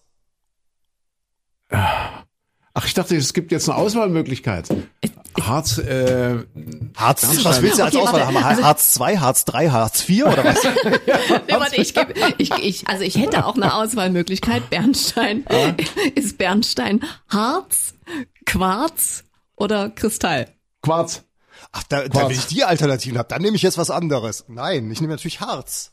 Speaker 3: Ach, ich dachte, es gibt jetzt eine Auswahlmöglichkeit. Harz, äh,
Speaker 5: Harz,
Speaker 3: Bernstein.
Speaker 5: was willst du als
Speaker 4: Okay,
Speaker 5: Auswahl
Speaker 4: warte,
Speaker 5: haben?
Speaker 4: also-
Speaker 5: Harz 2, Harz 3, Harz 4 oder was? (laughs) (laughs)
Speaker 4: Nee, warte, ich, geb, ich, ich, also ich hätte auch eine Auswahlmöglichkeit. Bernstein. (laughs) Ist Bernstein Harz, Quarz oder Kristall?
Speaker 3: Quarz.
Speaker 5: Ach, da, da
Speaker 3: Quarz.
Speaker 5: wenn ich die Alternativen habe, dann nehme ich jetzt was anderes. Nein, ich nehme natürlich Harz.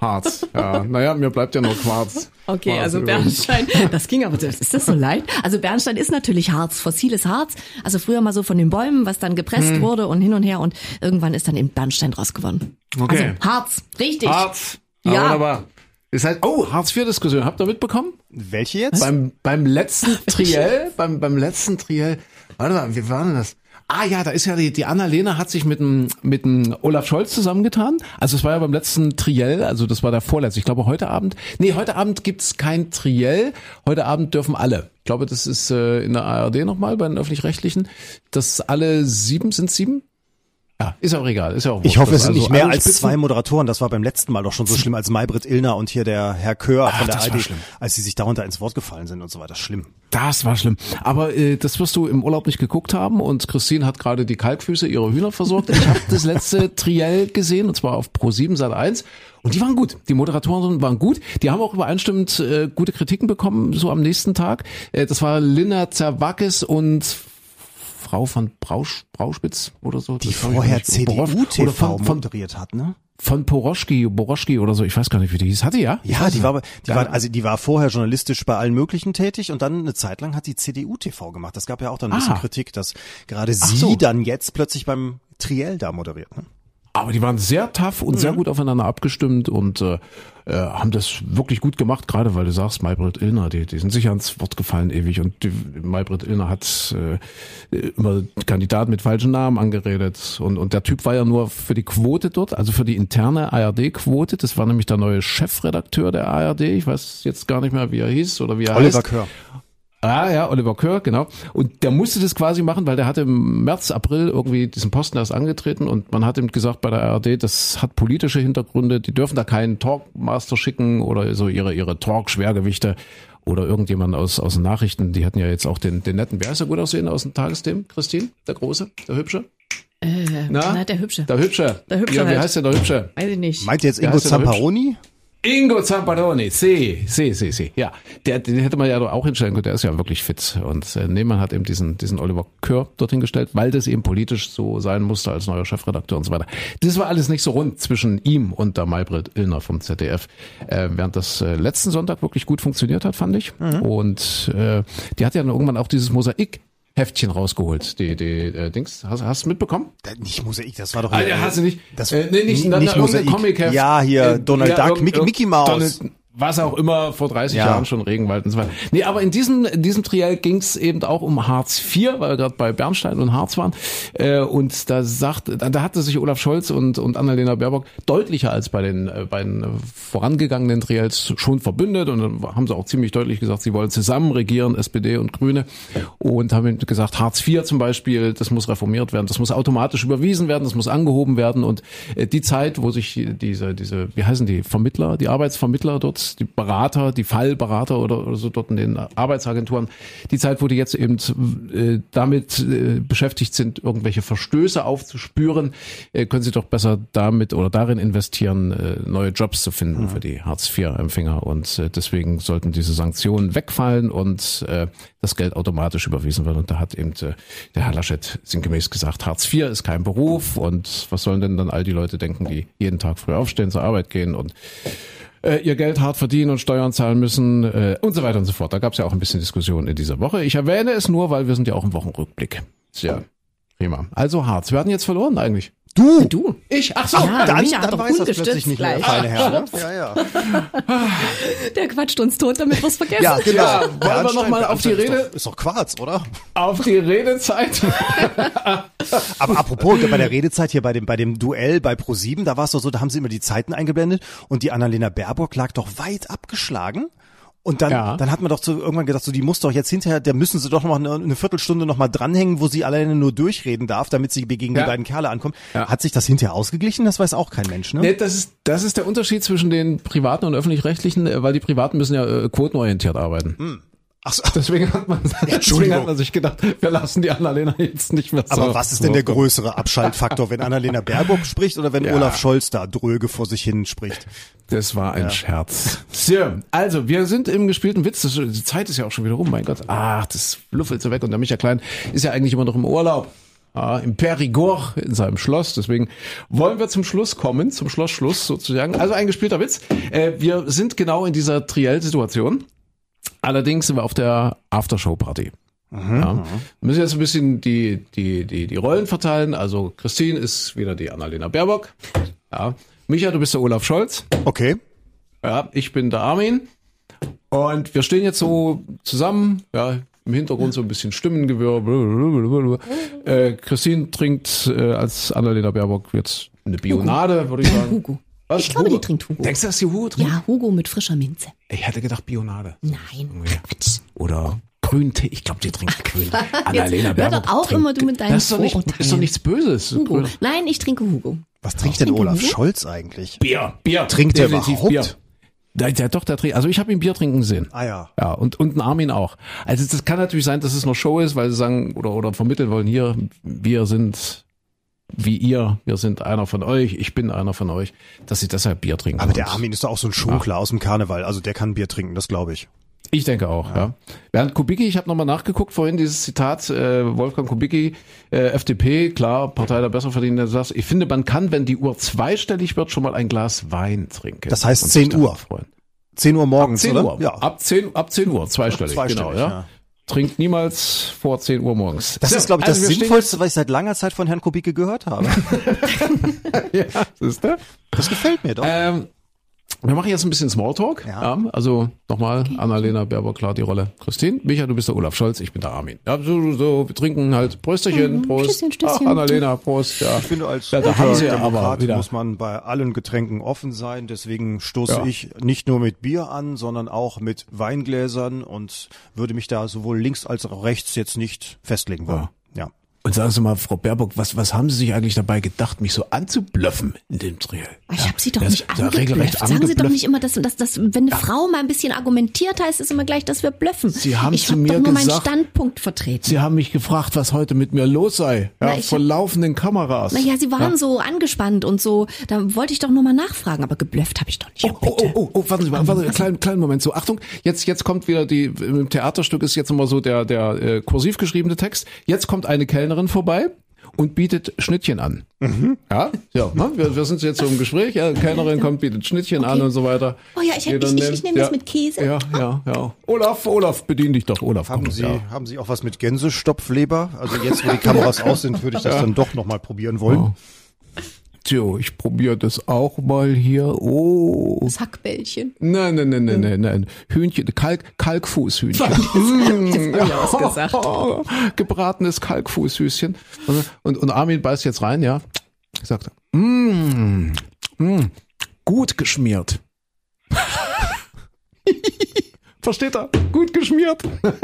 Speaker 3: Harz. Ja, naja, mir bleibt ja nur Quarz.
Speaker 4: Okay,
Speaker 3: Quarz
Speaker 4: also
Speaker 3: übrig.
Speaker 4: Bernstein, (laughs) das ging aber, ist das so leicht? Also Bernstein ist natürlich Harz, fossiles Harz. Also früher mal so von den Bäumen, was dann gepresst
Speaker 3: Hm.
Speaker 4: wurde und hin und her und irgendwann ist dann eben Bernstein draus geworden.
Speaker 3: Okay.
Speaker 4: Also Harz, richtig.
Speaker 3: Harz.
Speaker 4: Ja.
Speaker 3: Ja. Wunderbar. Ist halt, oh, Hartz-IV-Diskussion. Habt ihr mitbekommen?
Speaker 5: Welche jetzt?
Speaker 3: Beim, beim letzten (laughs) Triell, beim, beim letzten Triell, warte mal, wie war denn das? Ah ja, da ist ja die, die Anna-Lena hat sich mit dem, mit dem Olaf Scholz zusammengetan. Also es war ja beim letzten Triell, also das war der vorletzte. Ich glaube heute Abend, nee, heute Abend gibt's kein Triell. Heute Abend dürfen alle. Ich glaube, das ist äh, in der ARD nochmal bei den Öffentlich-Rechtlichen, dass alle sieben, sind sieben? Ja, ist auch egal, ist ja auch
Speaker 5: Ich
Speaker 3: wurscht.
Speaker 5: hoffe, es sind
Speaker 3: also
Speaker 5: nicht mehr als
Speaker 3: Spitzen-
Speaker 5: zwei Moderatoren. Das war beim letzten Mal doch schon so schlimm, als Maybrit Illner und hier der Herr Kör von der ARD, als sie sich darunter ins Wort gefallen sind und so weiter. Schlimm.
Speaker 3: Das war schlimm. Aber äh, das wirst du im Urlaub nicht geguckt haben und Christine hat gerade die Kalkfüße ihrer Hühner versorgt. Ich habe das letzte (laughs) Triell gesehen und zwar auf Pro 7 Sat 1 und die waren gut. Die Moderatoren waren gut. Die haben auch übereinstimmend äh, gute Kritiken bekommen so am nächsten Tag. Äh, das war Linda Zerwakis und Frau von Brausch, Brauschwitz oder so.
Speaker 5: Die vorher CDU-TV moderiert hat, ne?
Speaker 3: von Poroschki, Boroschki oder so. Ich weiß gar nicht, wie die hieß. Hatte ja? Ich
Speaker 5: Ja, die war, die
Speaker 3: Ja.
Speaker 5: war, also die war vorher journalistisch bei allen möglichen tätig und dann eine Zeit lang hat die CDU-TV gemacht. Das gab ja auch dann ein bisschen
Speaker 3: Ah.
Speaker 5: Kritik, dass gerade sie
Speaker 3: so.
Speaker 5: dann jetzt plötzlich beim Triell da moderiert. Ne?
Speaker 3: Aber die waren sehr tough und
Speaker 5: Mhm.
Speaker 3: sehr gut aufeinander abgestimmt und äh, äh, haben das wirklich gut gemacht, gerade weil du sagst, Maybrit Illner, die, die sind sicher ans Wort gefallen ewig und die, Maybrit Illner hat äh, immer Kandidaten mit falschen Namen angeredet und, und der Typ war ja nur für die Quote dort, also für die interne ARD-Quote, das war nämlich der neue Chefredakteur der ARD, ich weiß jetzt gar nicht mehr, wie er hieß oder wie er
Speaker 5: Oliver
Speaker 3: heißt.
Speaker 5: Kör.
Speaker 3: Ah ja, Oliver Kör, genau. Und der musste das quasi machen, weil der hatte im März, April irgendwie diesen Posten erst angetreten und man hat ihm gesagt bei der ARD, das hat politische Hintergründe, die dürfen da keinen Talkmaster schicken oder so ihre, ihre Talk-Schwergewichte oder irgendjemand aus, aus den Nachrichten, die hatten ja jetzt auch den, den netten, wer ist der gut aussehen aus den Tagesthemen? Christine? Der Große? Der Hübsche?
Speaker 4: Äh,
Speaker 3: Na?
Speaker 4: na, der Hübsche.
Speaker 3: Der Hübsche.
Speaker 4: Der Hübsche
Speaker 3: Ja, wie
Speaker 4: halt.
Speaker 3: heißt der, der Hübsche?
Speaker 4: Weiß ich nicht.
Speaker 5: Meint ihr jetzt
Speaker 3: Ja,
Speaker 5: Ingo? Zamparoni?
Speaker 3: Ingo Zamparoni, si, si, si, si. Ja, der, den hätte man ja doch auch hinstellen können, der ist ja wirklich fit. Und äh, Nehmann hat eben diesen, diesen Oliver Kör dorthin gestellt, weil das eben politisch so sein musste als neuer Chefredakteur und so weiter. Das war alles nicht so rund zwischen ihm und der Maybrit Illner vom ZDF, äh, während das äh, letzten Sonntag wirklich gut funktioniert hat, fand ich. Und äh, die hat ja dann irgendwann auch dieses Mosaik Heftchen rausgeholt. Die, die äh, Dings, hast, hast du mitbekommen?
Speaker 5: Nicht Mosaik, das war doch
Speaker 3: Ah, ja, hast du nicht?
Speaker 5: Das,
Speaker 3: äh, nee, nicht,
Speaker 5: nicht,
Speaker 3: na, irgendein
Speaker 5: Mosaik.
Speaker 3: Comic-Heft.
Speaker 5: Ja, hier
Speaker 3: Äh,
Speaker 5: Donald
Speaker 3: ja,
Speaker 5: Duck, Mickey, Mickey Mouse.
Speaker 3: Donald, was auch immer vor 30
Speaker 5: Ja.
Speaker 3: Jahren schon Regenwald und so weiter. Nee, aber in diesem, in diesem Triell ging es eben auch um Hartz IV, weil wir gerade bei Bernstein und Harz waren. Äh, und da sagt, da, hatte sich Olaf Scholz und, und Annalena Baerbock deutlicher als bei den äh, beiden äh, vorangegangenen Triels schon verbündet und dann haben sie auch ziemlich deutlich gesagt, sie wollen zusammen regieren, SPD und Grüne und haben gesagt, Hartz IV zum Beispiel, das muss reformiert werden, das muss automatisch überwiesen werden, das muss angehoben werden und äh, die Zeit, wo sich diese, diese, wie heißen die, Vermittler, die Arbeitsvermittler dort, die Berater, die Fallberater oder, oder so dort in den Arbeitsagenturen, die Zeit, wo die jetzt eben äh, damit äh, beschäftigt sind, irgendwelche Verstöße aufzuspüren, äh, können sie doch besser damit oder darin investieren, äh, neue Jobs zu finden für die Hartz-IV-Empfänger und äh, deswegen sollten diese Sanktionen wegfallen und äh, das Geld automatisch überwiesen werden. Und da hat eben äh, der Herr Laschet sinngemäß gesagt, Hartz IV ist kein Beruf. Und was sollen denn dann all die Leute denken, die jeden Tag früh aufstehen, zur Arbeit gehen und äh, ihr Geld hart verdienen und Steuern zahlen müssen äh, und so weiter und so fort. Da gab es ja auch ein bisschen Diskussion in dieser Woche. Ich erwähne es nur, weil wir sind ja auch im Wochenrückblick. Tja, prima. Also Harz. Wir hatten jetzt verloren eigentlich.
Speaker 5: Du!
Speaker 4: Du.
Speaker 3: Ich? Ach so.
Speaker 4: Ja,
Speaker 5: Dann,
Speaker 4: Micha
Speaker 5: dann
Speaker 4: doch
Speaker 5: weiß das plötzlich nicht mehr, feine Herr. Ne? Ja, ja. (laughs)
Speaker 4: Der quatscht uns tot, damit wir's vergessen.
Speaker 5: Ja, genau.
Speaker 3: Ja, wollen wir
Speaker 5: Bernstein,
Speaker 3: noch mal auf die Rede-
Speaker 5: Ist doch, ist doch Quarz, oder?
Speaker 3: Auf die Redezeit. (laughs)
Speaker 5: Aber apropos, bei der Redezeit hier bei dem, bei dem Duell bei Pro7, da war es doch so, da haben sie immer die Zeiten eingeblendet und die Annalena Baerbock lag doch weit abgeschlagen. Und dann,
Speaker 3: Ja.
Speaker 5: dann hat man doch so irgendwann gedacht, so die muss doch jetzt hinterher, da müssen sie doch noch eine, eine Viertelstunde noch mal dranhängen, wo sie alleine nur durchreden darf, damit sie gegen
Speaker 3: Ja.
Speaker 5: die beiden Kerle ankommt.
Speaker 3: Ja.
Speaker 5: Hat sich das hinterher ausgeglichen? Das weiß auch kein Mensch, ne?
Speaker 3: Nee, das ist, das ist der Unterschied zwischen den privaten und öffentlich-rechtlichen, äh, weil die privaten müssen ja äh, quotenorientiert arbeiten.
Speaker 5: Ach so.
Speaker 3: Deswegen hat man, deswegen hat man sich gedacht, wir lassen die Annalena jetzt nicht mehr so.
Speaker 5: Aber was ist denn der größere Abschaltfaktor, wenn Annalena Baerbock spricht oder wenn
Speaker 3: Ja.
Speaker 5: Olaf Scholz da dröge vor sich hin spricht?
Speaker 3: Das war ein Scherz. So, also wir sind im gespielten Witz. Das, die Zeit ist ja auch schon wieder rum, mein Gott. Ach, das luffelt so weg. Und der Micha Klein ist ja eigentlich immer noch im Urlaub. Ja, Im Perigord in seinem Schloss. Deswegen wollen wir zum Schluss kommen, zum Schlossschluss sozusagen. Also ein gespielter Witz. Äh, wir sind genau in dieser Triell-Situation. Allerdings sind wir auf der Aftershow-Party. Ja. Wir müssen jetzt ein bisschen die, die, die, die Rollen verteilen. Also Christine ist wieder die Annalena Baerbock. Ja. Micha, du bist der Olaf Scholz.
Speaker 5: Okay.
Speaker 3: Ja, ich bin der Armin. Und wir stehen jetzt so zusammen, ja, im Hintergrund so ein bisschen Stimmengewirr. Äh, Christine trinkt äh, als Annalena Baerbock jetzt eine Bionade, würde ich sagen. (laughs)
Speaker 4: Hugo.
Speaker 3: Was?
Speaker 4: Ich glaube, die trinkt Hugo.
Speaker 3: Denkst du, dass die Hugo trinkt?
Speaker 4: Ja, Hugo mit frischer Minze.
Speaker 3: Ich hätte gedacht Bionade.
Speaker 4: Nein. Quatsch.
Speaker 3: Oder Grüntee. Ich glaube, die trinkt Grün. Annalena
Speaker 4: hör
Speaker 3: Baerbock.
Speaker 4: doch
Speaker 3: trinkt-
Speaker 4: immer du mit deinen
Speaker 3: das ist doch nicht,
Speaker 4: Vorurteilen.
Speaker 3: ist doch nichts Böses.
Speaker 4: Hugo. Nein, ich trinke Hugo.
Speaker 5: Was trinkt denn
Speaker 4: trinke
Speaker 5: Olaf
Speaker 4: Hugo.
Speaker 5: Scholz eigentlich?
Speaker 3: Bier, Bier.
Speaker 5: Trinkt der
Speaker 3: Definitiv
Speaker 5: überhaupt?
Speaker 3: Bier. Der, der, doch, der trinkt. Also ich habe ihn Bier trinken sehen.
Speaker 5: Ah ja.
Speaker 3: Ja, und, und ein Armin auch. Also das kann natürlich sein, dass es noch Show ist, weil sie sagen oder, oder vermitteln wollen, hier, wir sind wie ihr, wir sind einer von euch, ich bin einer von euch, dass sie deshalb Bier trinken.
Speaker 5: Aber der Armin ist doch auch so ein Schunkler aus dem Karneval. Also der kann Bier trinken, das glaube ich.
Speaker 3: Ich denke auch, ja. Bernd Kubicki, ich habe nochmal nachgeguckt vorhin, dieses Zitat, äh, Wolfgang Kubicki, äh, FDP, klar, Partei der Besserverdienenden, sagt, ich finde, man kann, wenn die Uhr zweistellig wird, schon mal ein Glas Wein trinken.
Speaker 5: Das heißt
Speaker 3: Und sich
Speaker 5: 10
Speaker 3: daran
Speaker 5: Uhr.
Speaker 3: Freuen.
Speaker 5: 10 Uhr morgens,
Speaker 3: 10
Speaker 5: oder?
Speaker 3: Uhr.
Speaker 5: Ja.
Speaker 3: Ab 10, ab 10 Uhr, zweistellig,
Speaker 5: Zweistellig,
Speaker 3: genau, ja.
Speaker 5: ja.
Speaker 3: Trinkt niemals vor 10 Uhr morgens.
Speaker 5: Das
Speaker 3: So,
Speaker 5: ist, glaube ich,
Speaker 3: also
Speaker 5: das Sinnvollste, was ich seit langer Zeit von Herrn Kubicki gehört habe. (laughs)
Speaker 3: Ja, siehst du?
Speaker 5: Das gefällt mir doch.
Speaker 3: Ähm, wir machen jetzt ein bisschen Smalltalk.
Speaker 5: Ja.
Speaker 3: Ja. also nochmal, Annalena Baerbock, klar die Rolle. Christine, Micha, du bist der Olaf Scholz, ich bin der Armin. Ja, so, so, wir trinken halt Prösterchen, Prost.
Speaker 4: Stößchen, Stößchen.
Speaker 3: Ach, Annalena, Prost. Ja.
Speaker 5: Ich finde, als
Speaker 3: ja, da haben sie ja aber
Speaker 5: Demokrat muss man bei allen Getränken offen sein. Deswegen stoße
Speaker 3: Ja.
Speaker 5: ich nicht nur mit Bier an, sondern auch mit Weingläsern und würde mich da sowohl links als auch rechts jetzt nicht festlegen wollen. Ja.
Speaker 3: Und sagen Sie mal, Frau Baerbock, was, was haben Sie sich eigentlich dabei gedacht, mich so anzublöffen in dem Triell?
Speaker 4: Ich habe sie doch
Speaker 3: Ja,
Speaker 4: nicht
Speaker 3: ja
Speaker 4: angeblöfft. Sagen Sie doch nicht immer, dass, dass, dass wenn eine Frau mal ein bisschen argumentiert, heißt es immer gleich, dass wir blöffen.
Speaker 3: Sie haben
Speaker 4: ich
Speaker 3: zu
Speaker 4: hab
Speaker 3: mir
Speaker 4: doch nur meinen
Speaker 3: gesagt-
Speaker 4: Standpunkt vertreten.
Speaker 3: Sie haben mich gefragt, was heute mit mir los sei. Ja,
Speaker 4: Na,
Speaker 3: vor
Speaker 4: hab-
Speaker 3: laufenden Kameras.
Speaker 4: naja, Sie waren so angespannt und so. Da wollte ich doch nur mal nachfragen, aber geblufft habe ich doch nicht.
Speaker 3: Oh, oh,
Speaker 4: bitte.
Speaker 3: oh, oh, warten Sie mal, warten Sie, kleinen, kleinen Moment. So, Achtung, jetzt, jetzt kommt wieder die, im Theaterstück ist jetzt immer so der, der äh, kursiv geschriebene Text. Jetzt kommt eine Kellnerin vorbei und bietet Schnittchen an. Ja, ja ne? wir, wir sind jetzt so im Gespräch. Ja, Kellnerin kommt, bietet Schnittchen an und so weiter.
Speaker 4: Oh ja, ich- ich- ich- ich
Speaker 3: nimmt-
Speaker 4: nehm das
Speaker 3: ja,
Speaker 4: mit Käse.
Speaker 3: Ja, ja, ja. Olaf, Olaf, bedien dich doch. Olaf,
Speaker 5: Haben
Speaker 3: komm,
Speaker 5: Sie,
Speaker 3: ja.
Speaker 5: haben Sie auch was mit Gänsestopfleber? Also jetzt, wo die Kameras (laughs) aus sind, würde ich das dann doch nochmal probieren wollen.
Speaker 3: Oh. Tjo, ich probiere das auch mal hier. Oh.
Speaker 4: Das Hackbällchen.
Speaker 3: Nein, nein, nein, nein, nein, nein. Hühnchen, Kalk, Kalkfußhühnchen. (laughs)
Speaker 4: Ich was gesagt.
Speaker 3: Oh, gebratenes Kalkfußhüschen. Und, und, Armin beißt jetzt rein, ja. Sagt er, mm, mm, gut geschmiert. (laughs) Versteht er? Gut geschmiert.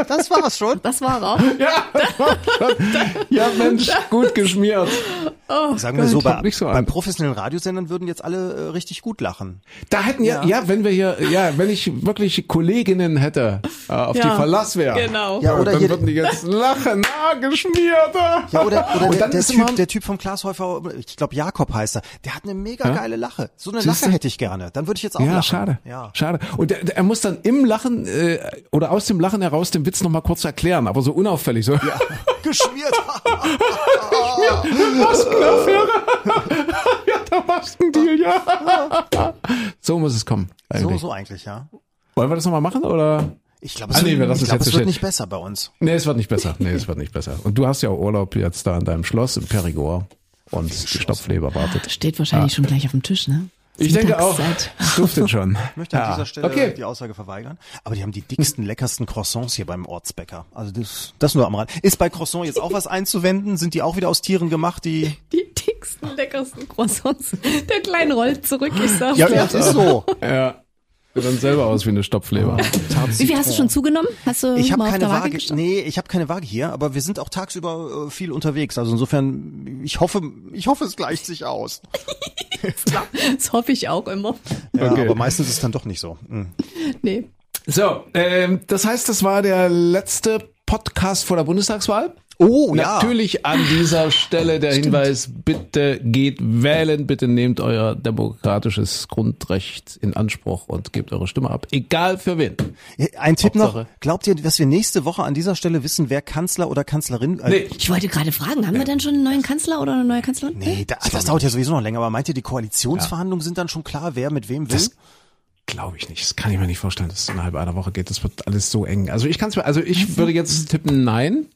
Speaker 5: Das war's schon.
Speaker 4: Das war er.
Speaker 3: Ja, das war schon. ja Mensch, gut geschmiert.
Speaker 5: Sagen wir so,
Speaker 3: kommt
Speaker 5: bei,
Speaker 3: nicht so an.
Speaker 5: bei professionellen Radiosendern würden jetzt alle äh, richtig gut lachen.
Speaker 3: Da hätten ja, ja, wenn wir hier, ja, wenn ich wirklich Kolleginnen hätte, äh, auf die
Speaker 4: Ja,
Speaker 3: Verlass wäre.
Speaker 4: genau.
Speaker 5: Ja, oder
Speaker 3: dann
Speaker 5: hier-
Speaker 3: würden die jetzt lachen. Ah, geschmierter.
Speaker 5: Ja, oder, oder der, der, typ, der Typ vom Glashäufer, ich glaube Jakob heißt er, der hat eine mega
Speaker 3: Ja?
Speaker 5: geile Lache. So eine? Lache hätte ich gerne. Dann würde ich jetzt auch
Speaker 3: Ja,
Speaker 5: lachen.
Speaker 3: schade.
Speaker 5: Ja.
Speaker 3: Schade. Und der, der, er muss dann im Lachen äh, oder aus dem Lachen heraus den Witz nochmal kurz erklären, aber so unauffällig. So. Ja. (laughs)
Speaker 5: Geschmiert. (laughs)
Speaker 3: ja, da machst du einen Deal, ja. so muss es kommen.
Speaker 5: so,
Speaker 3: Eigentlich.
Speaker 5: so eigentlich, ja.
Speaker 3: Wollen wir das nochmal machen oder?
Speaker 5: Ich glaube,
Speaker 3: Ah,
Speaker 5: es,
Speaker 3: nee, wir
Speaker 5: wird-
Speaker 3: lassen
Speaker 5: ich
Speaker 3: es
Speaker 5: glaub,
Speaker 3: jetzt
Speaker 5: es
Speaker 3: so
Speaker 5: wird nicht besser bei uns.
Speaker 3: Nee, es wird nicht besser. Nee, es wird nicht besser. Und du hast ja auch Urlaub jetzt da in deinem Schloss in Perigord und die Stopfleber wartet.
Speaker 4: Steht wahrscheinlich schon gleich auf dem Tisch, ne?
Speaker 3: Ich denke auch. Es duftet schon.
Speaker 5: Ich möchte an
Speaker 3: Ja.
Speaker 5: dieser Stelle
Speaker 3: Okay.
Speaker 5: die Aussage verweigern. Aber die haben die dicksten, leckersten Croissants hier beim Ortsbäcker. Also das, das nur am Rand. Ist bei Croissant jetzt auch was einzuwenden? Sind die auch wieder aus Tieren gemacht, die... (laughs)
Speaker 4: Die dicksten, leckersten Croissants. Der Kleine rollt zurück, ich sag's
Speaker 5: Ja,
Speaker 4: dir.
Speaker 5: das ist so.
Speaker 3: Ja. Sieht dann selber aus wie eine Stopfleber.
Speaker 4: Wie viel hast du schon zugenommen? Hast du
Speaker 5: Ich habe keine
Speaker 4: der Waage
Speaker 5: Waage, nee, ich habe keine Waage hier, aber wir sind auch tagsüber äh, viel unterwegs. Also insofern, ich hoffe, ich hoffe, es gleicht sich aus. (laughs)
Speaker 4: Das hoffe ich auch immer.
Speaker 5: Ja,
Speaker 3: Okay.
Speaker 5: aber meistens ist es dann doch nicht so. Mhm.
Speaker 4: Nee.
Speaker 3: So, ähm, das heißt, das war der letzte Podcast vor der Bundestagswahl.
Speaker 5: Oh, ja.
Speaker 3: Natürlich an dieser (laughs) Stelle der Hinweis, bitte geht wählen, bitte nehmt euer demokratisches Grundrecht in Anspruch und gebt eure Stimme ab, egal für wen.
Speaker 5: Ein Tipp noch.
Speaker 3: Hauptsache.
Speaker 5: Glaubt ihr, dass wir nächste Woche an dieser Stelle wissen, wer Kanzler oder Kanzlerin? äh,
Speaker 3: Nee,
Speaker 4: Ich wollte gerade fragen, haben wir denn schon einen neuen Kanzler oder eine neue Kanzlerin?
Speaker 5: Nee, da, das dauert ja sowieso noch länger. Aber meint ihr, die Koalitionsverhandlungen sind dann schon klar, wer mit wem will?
Speaker 3: Das glaube ich nicht. Das kann ich mir nicht vorstellen, dass es innerhalb einer Woche geht. Das wird alles so eng. Also ich kann es mir, also ich würde jetzt tippen, nein.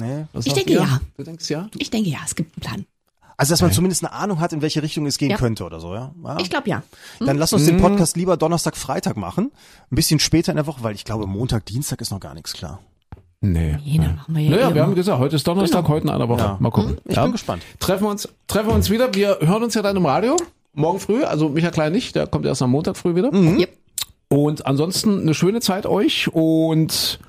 Speaker 5: Nee.
Speaker 3: Was
Speaker 4: Ich denke
Speaker 3: ihr?
Speaker 4: ja.
Speaker 3: Du denkst ja?
Speaker 4: Ich denke ja, es gibt einen Plan.
Speaker 5: Also, dass man zumindest eine Ahnung hat, in welche Richtung es gehen
Speaker 4: Ja.
Speaker 5: könnte oder so, ja? ja.
Speaker 4: Ich glaube ja.
Speaker 5: Dann lass uns den Podcast lieber Donnerstag, Freitag machen. Ein bisschen später in der Woche, weil ich glaube, Montag, Dienstag ist noch gar nichts klar.
Speaker 3: Nee.
Speaker 4: Nee, dann machen wir ja
Speaker 3: Naja,
Speaker 4: eh
Speaker 3: wir haben gesagt, heute ist Donnerstag,
Speaker 4: Genau.
Speaker 3: heute in einer Woche.
Speaker 5: Ja.
Speaker 3: Mal gucken.
Speaker 5: Ich
Speaker 3: ja.
Speaker 5: bin gespannt.
Speaker 3: Treffen wir uns, treffen wir uns wieder. Wir hören uns ja dann im Radio. Morgen früh, also Michael Klein nicht, der kommt erst am Montag früh wieder.
Speaker 4: Yep.
Speaker 3: Und ansonsten eine schöne Zeit euch und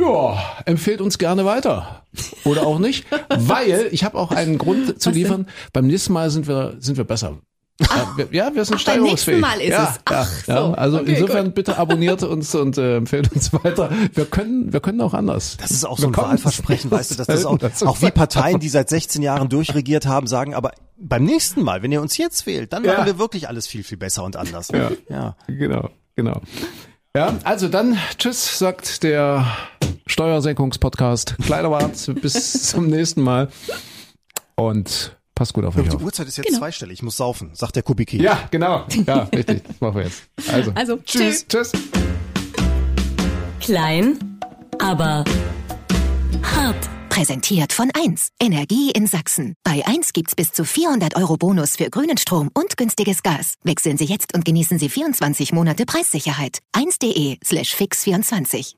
Speaker 3: ja, empfehlt uns gerne weiter. Oder auch nicht. (laughs) weil ich habe auch einen Grund zu
Speaker 4: Was denn?
Speaker 3: liefern. Beim nächsten Mal sind wir, sind wir besser. Ja, wir, ja, wir sind
Speaker 4: Ach, beim nächsten
Speaker 3: steigerungsfähig.
Speaker 4: Mal ist
Speaker 3: ja,
Speaker 4: es. Ach,
Speaker 3: ja, ja.
Speaker 4: so.
Speaker 3: Also
Speaker 4: Okay,
Speaker 3: insofern
Speaker 4: gut.
Speaker 3: bitte abonniert uns und äh, empfehlt uns weiter. Wir können, wir können auch anders.
Speaker 5: Das ist auch
Speaker 3: Wir
Speaker 5: so ein Wahlversprechen, weißt du, dass das auch, (laughs) auch wie (laughs) Parteien, die seit 16 Jahren durchregiert haben, sagen, aber beim nächsten Mal, wenn ihr uns jetzt wählt, dann
Speaker 3: Ja.
Speaker 5: machen wir wirklich alles viel, viel besser und anders.
Speaker 3: Ja.
Speaker 5: ja.
Speaker 3: Genau, genau. Ja, also dann tschüss, sagt der Steuersenkungspodcast Kleiderwart. Bis (laughs) zum nächsten Mal. Und passt gut auf euch
Speaker 5: Die
Speaker 3: auf.
Speaker 5: Uhrzeit ist jetzt
Speaker 4: Genau.
Speaker 5: zweistellig, ich muss saufen, sagt der Kubiki.
Speaker 3: Ja, genau. Ja, richtig. Das machen wir jetzt. Also,
Speaker 4: Also,
Speaker 3: tschüss. Tschüss.
Speaker 1: Klein, aber hart.
Speaker 2: Präsentiert von 1. Energie in Sachsen. Bei 1 gibt's bis zu 400 Euro Bonus für grünen Strom und günstiges Gas. Wechseln Sie jetzt und genießen Sie 24 Monate Preissicherheit. 1.de slash fix24.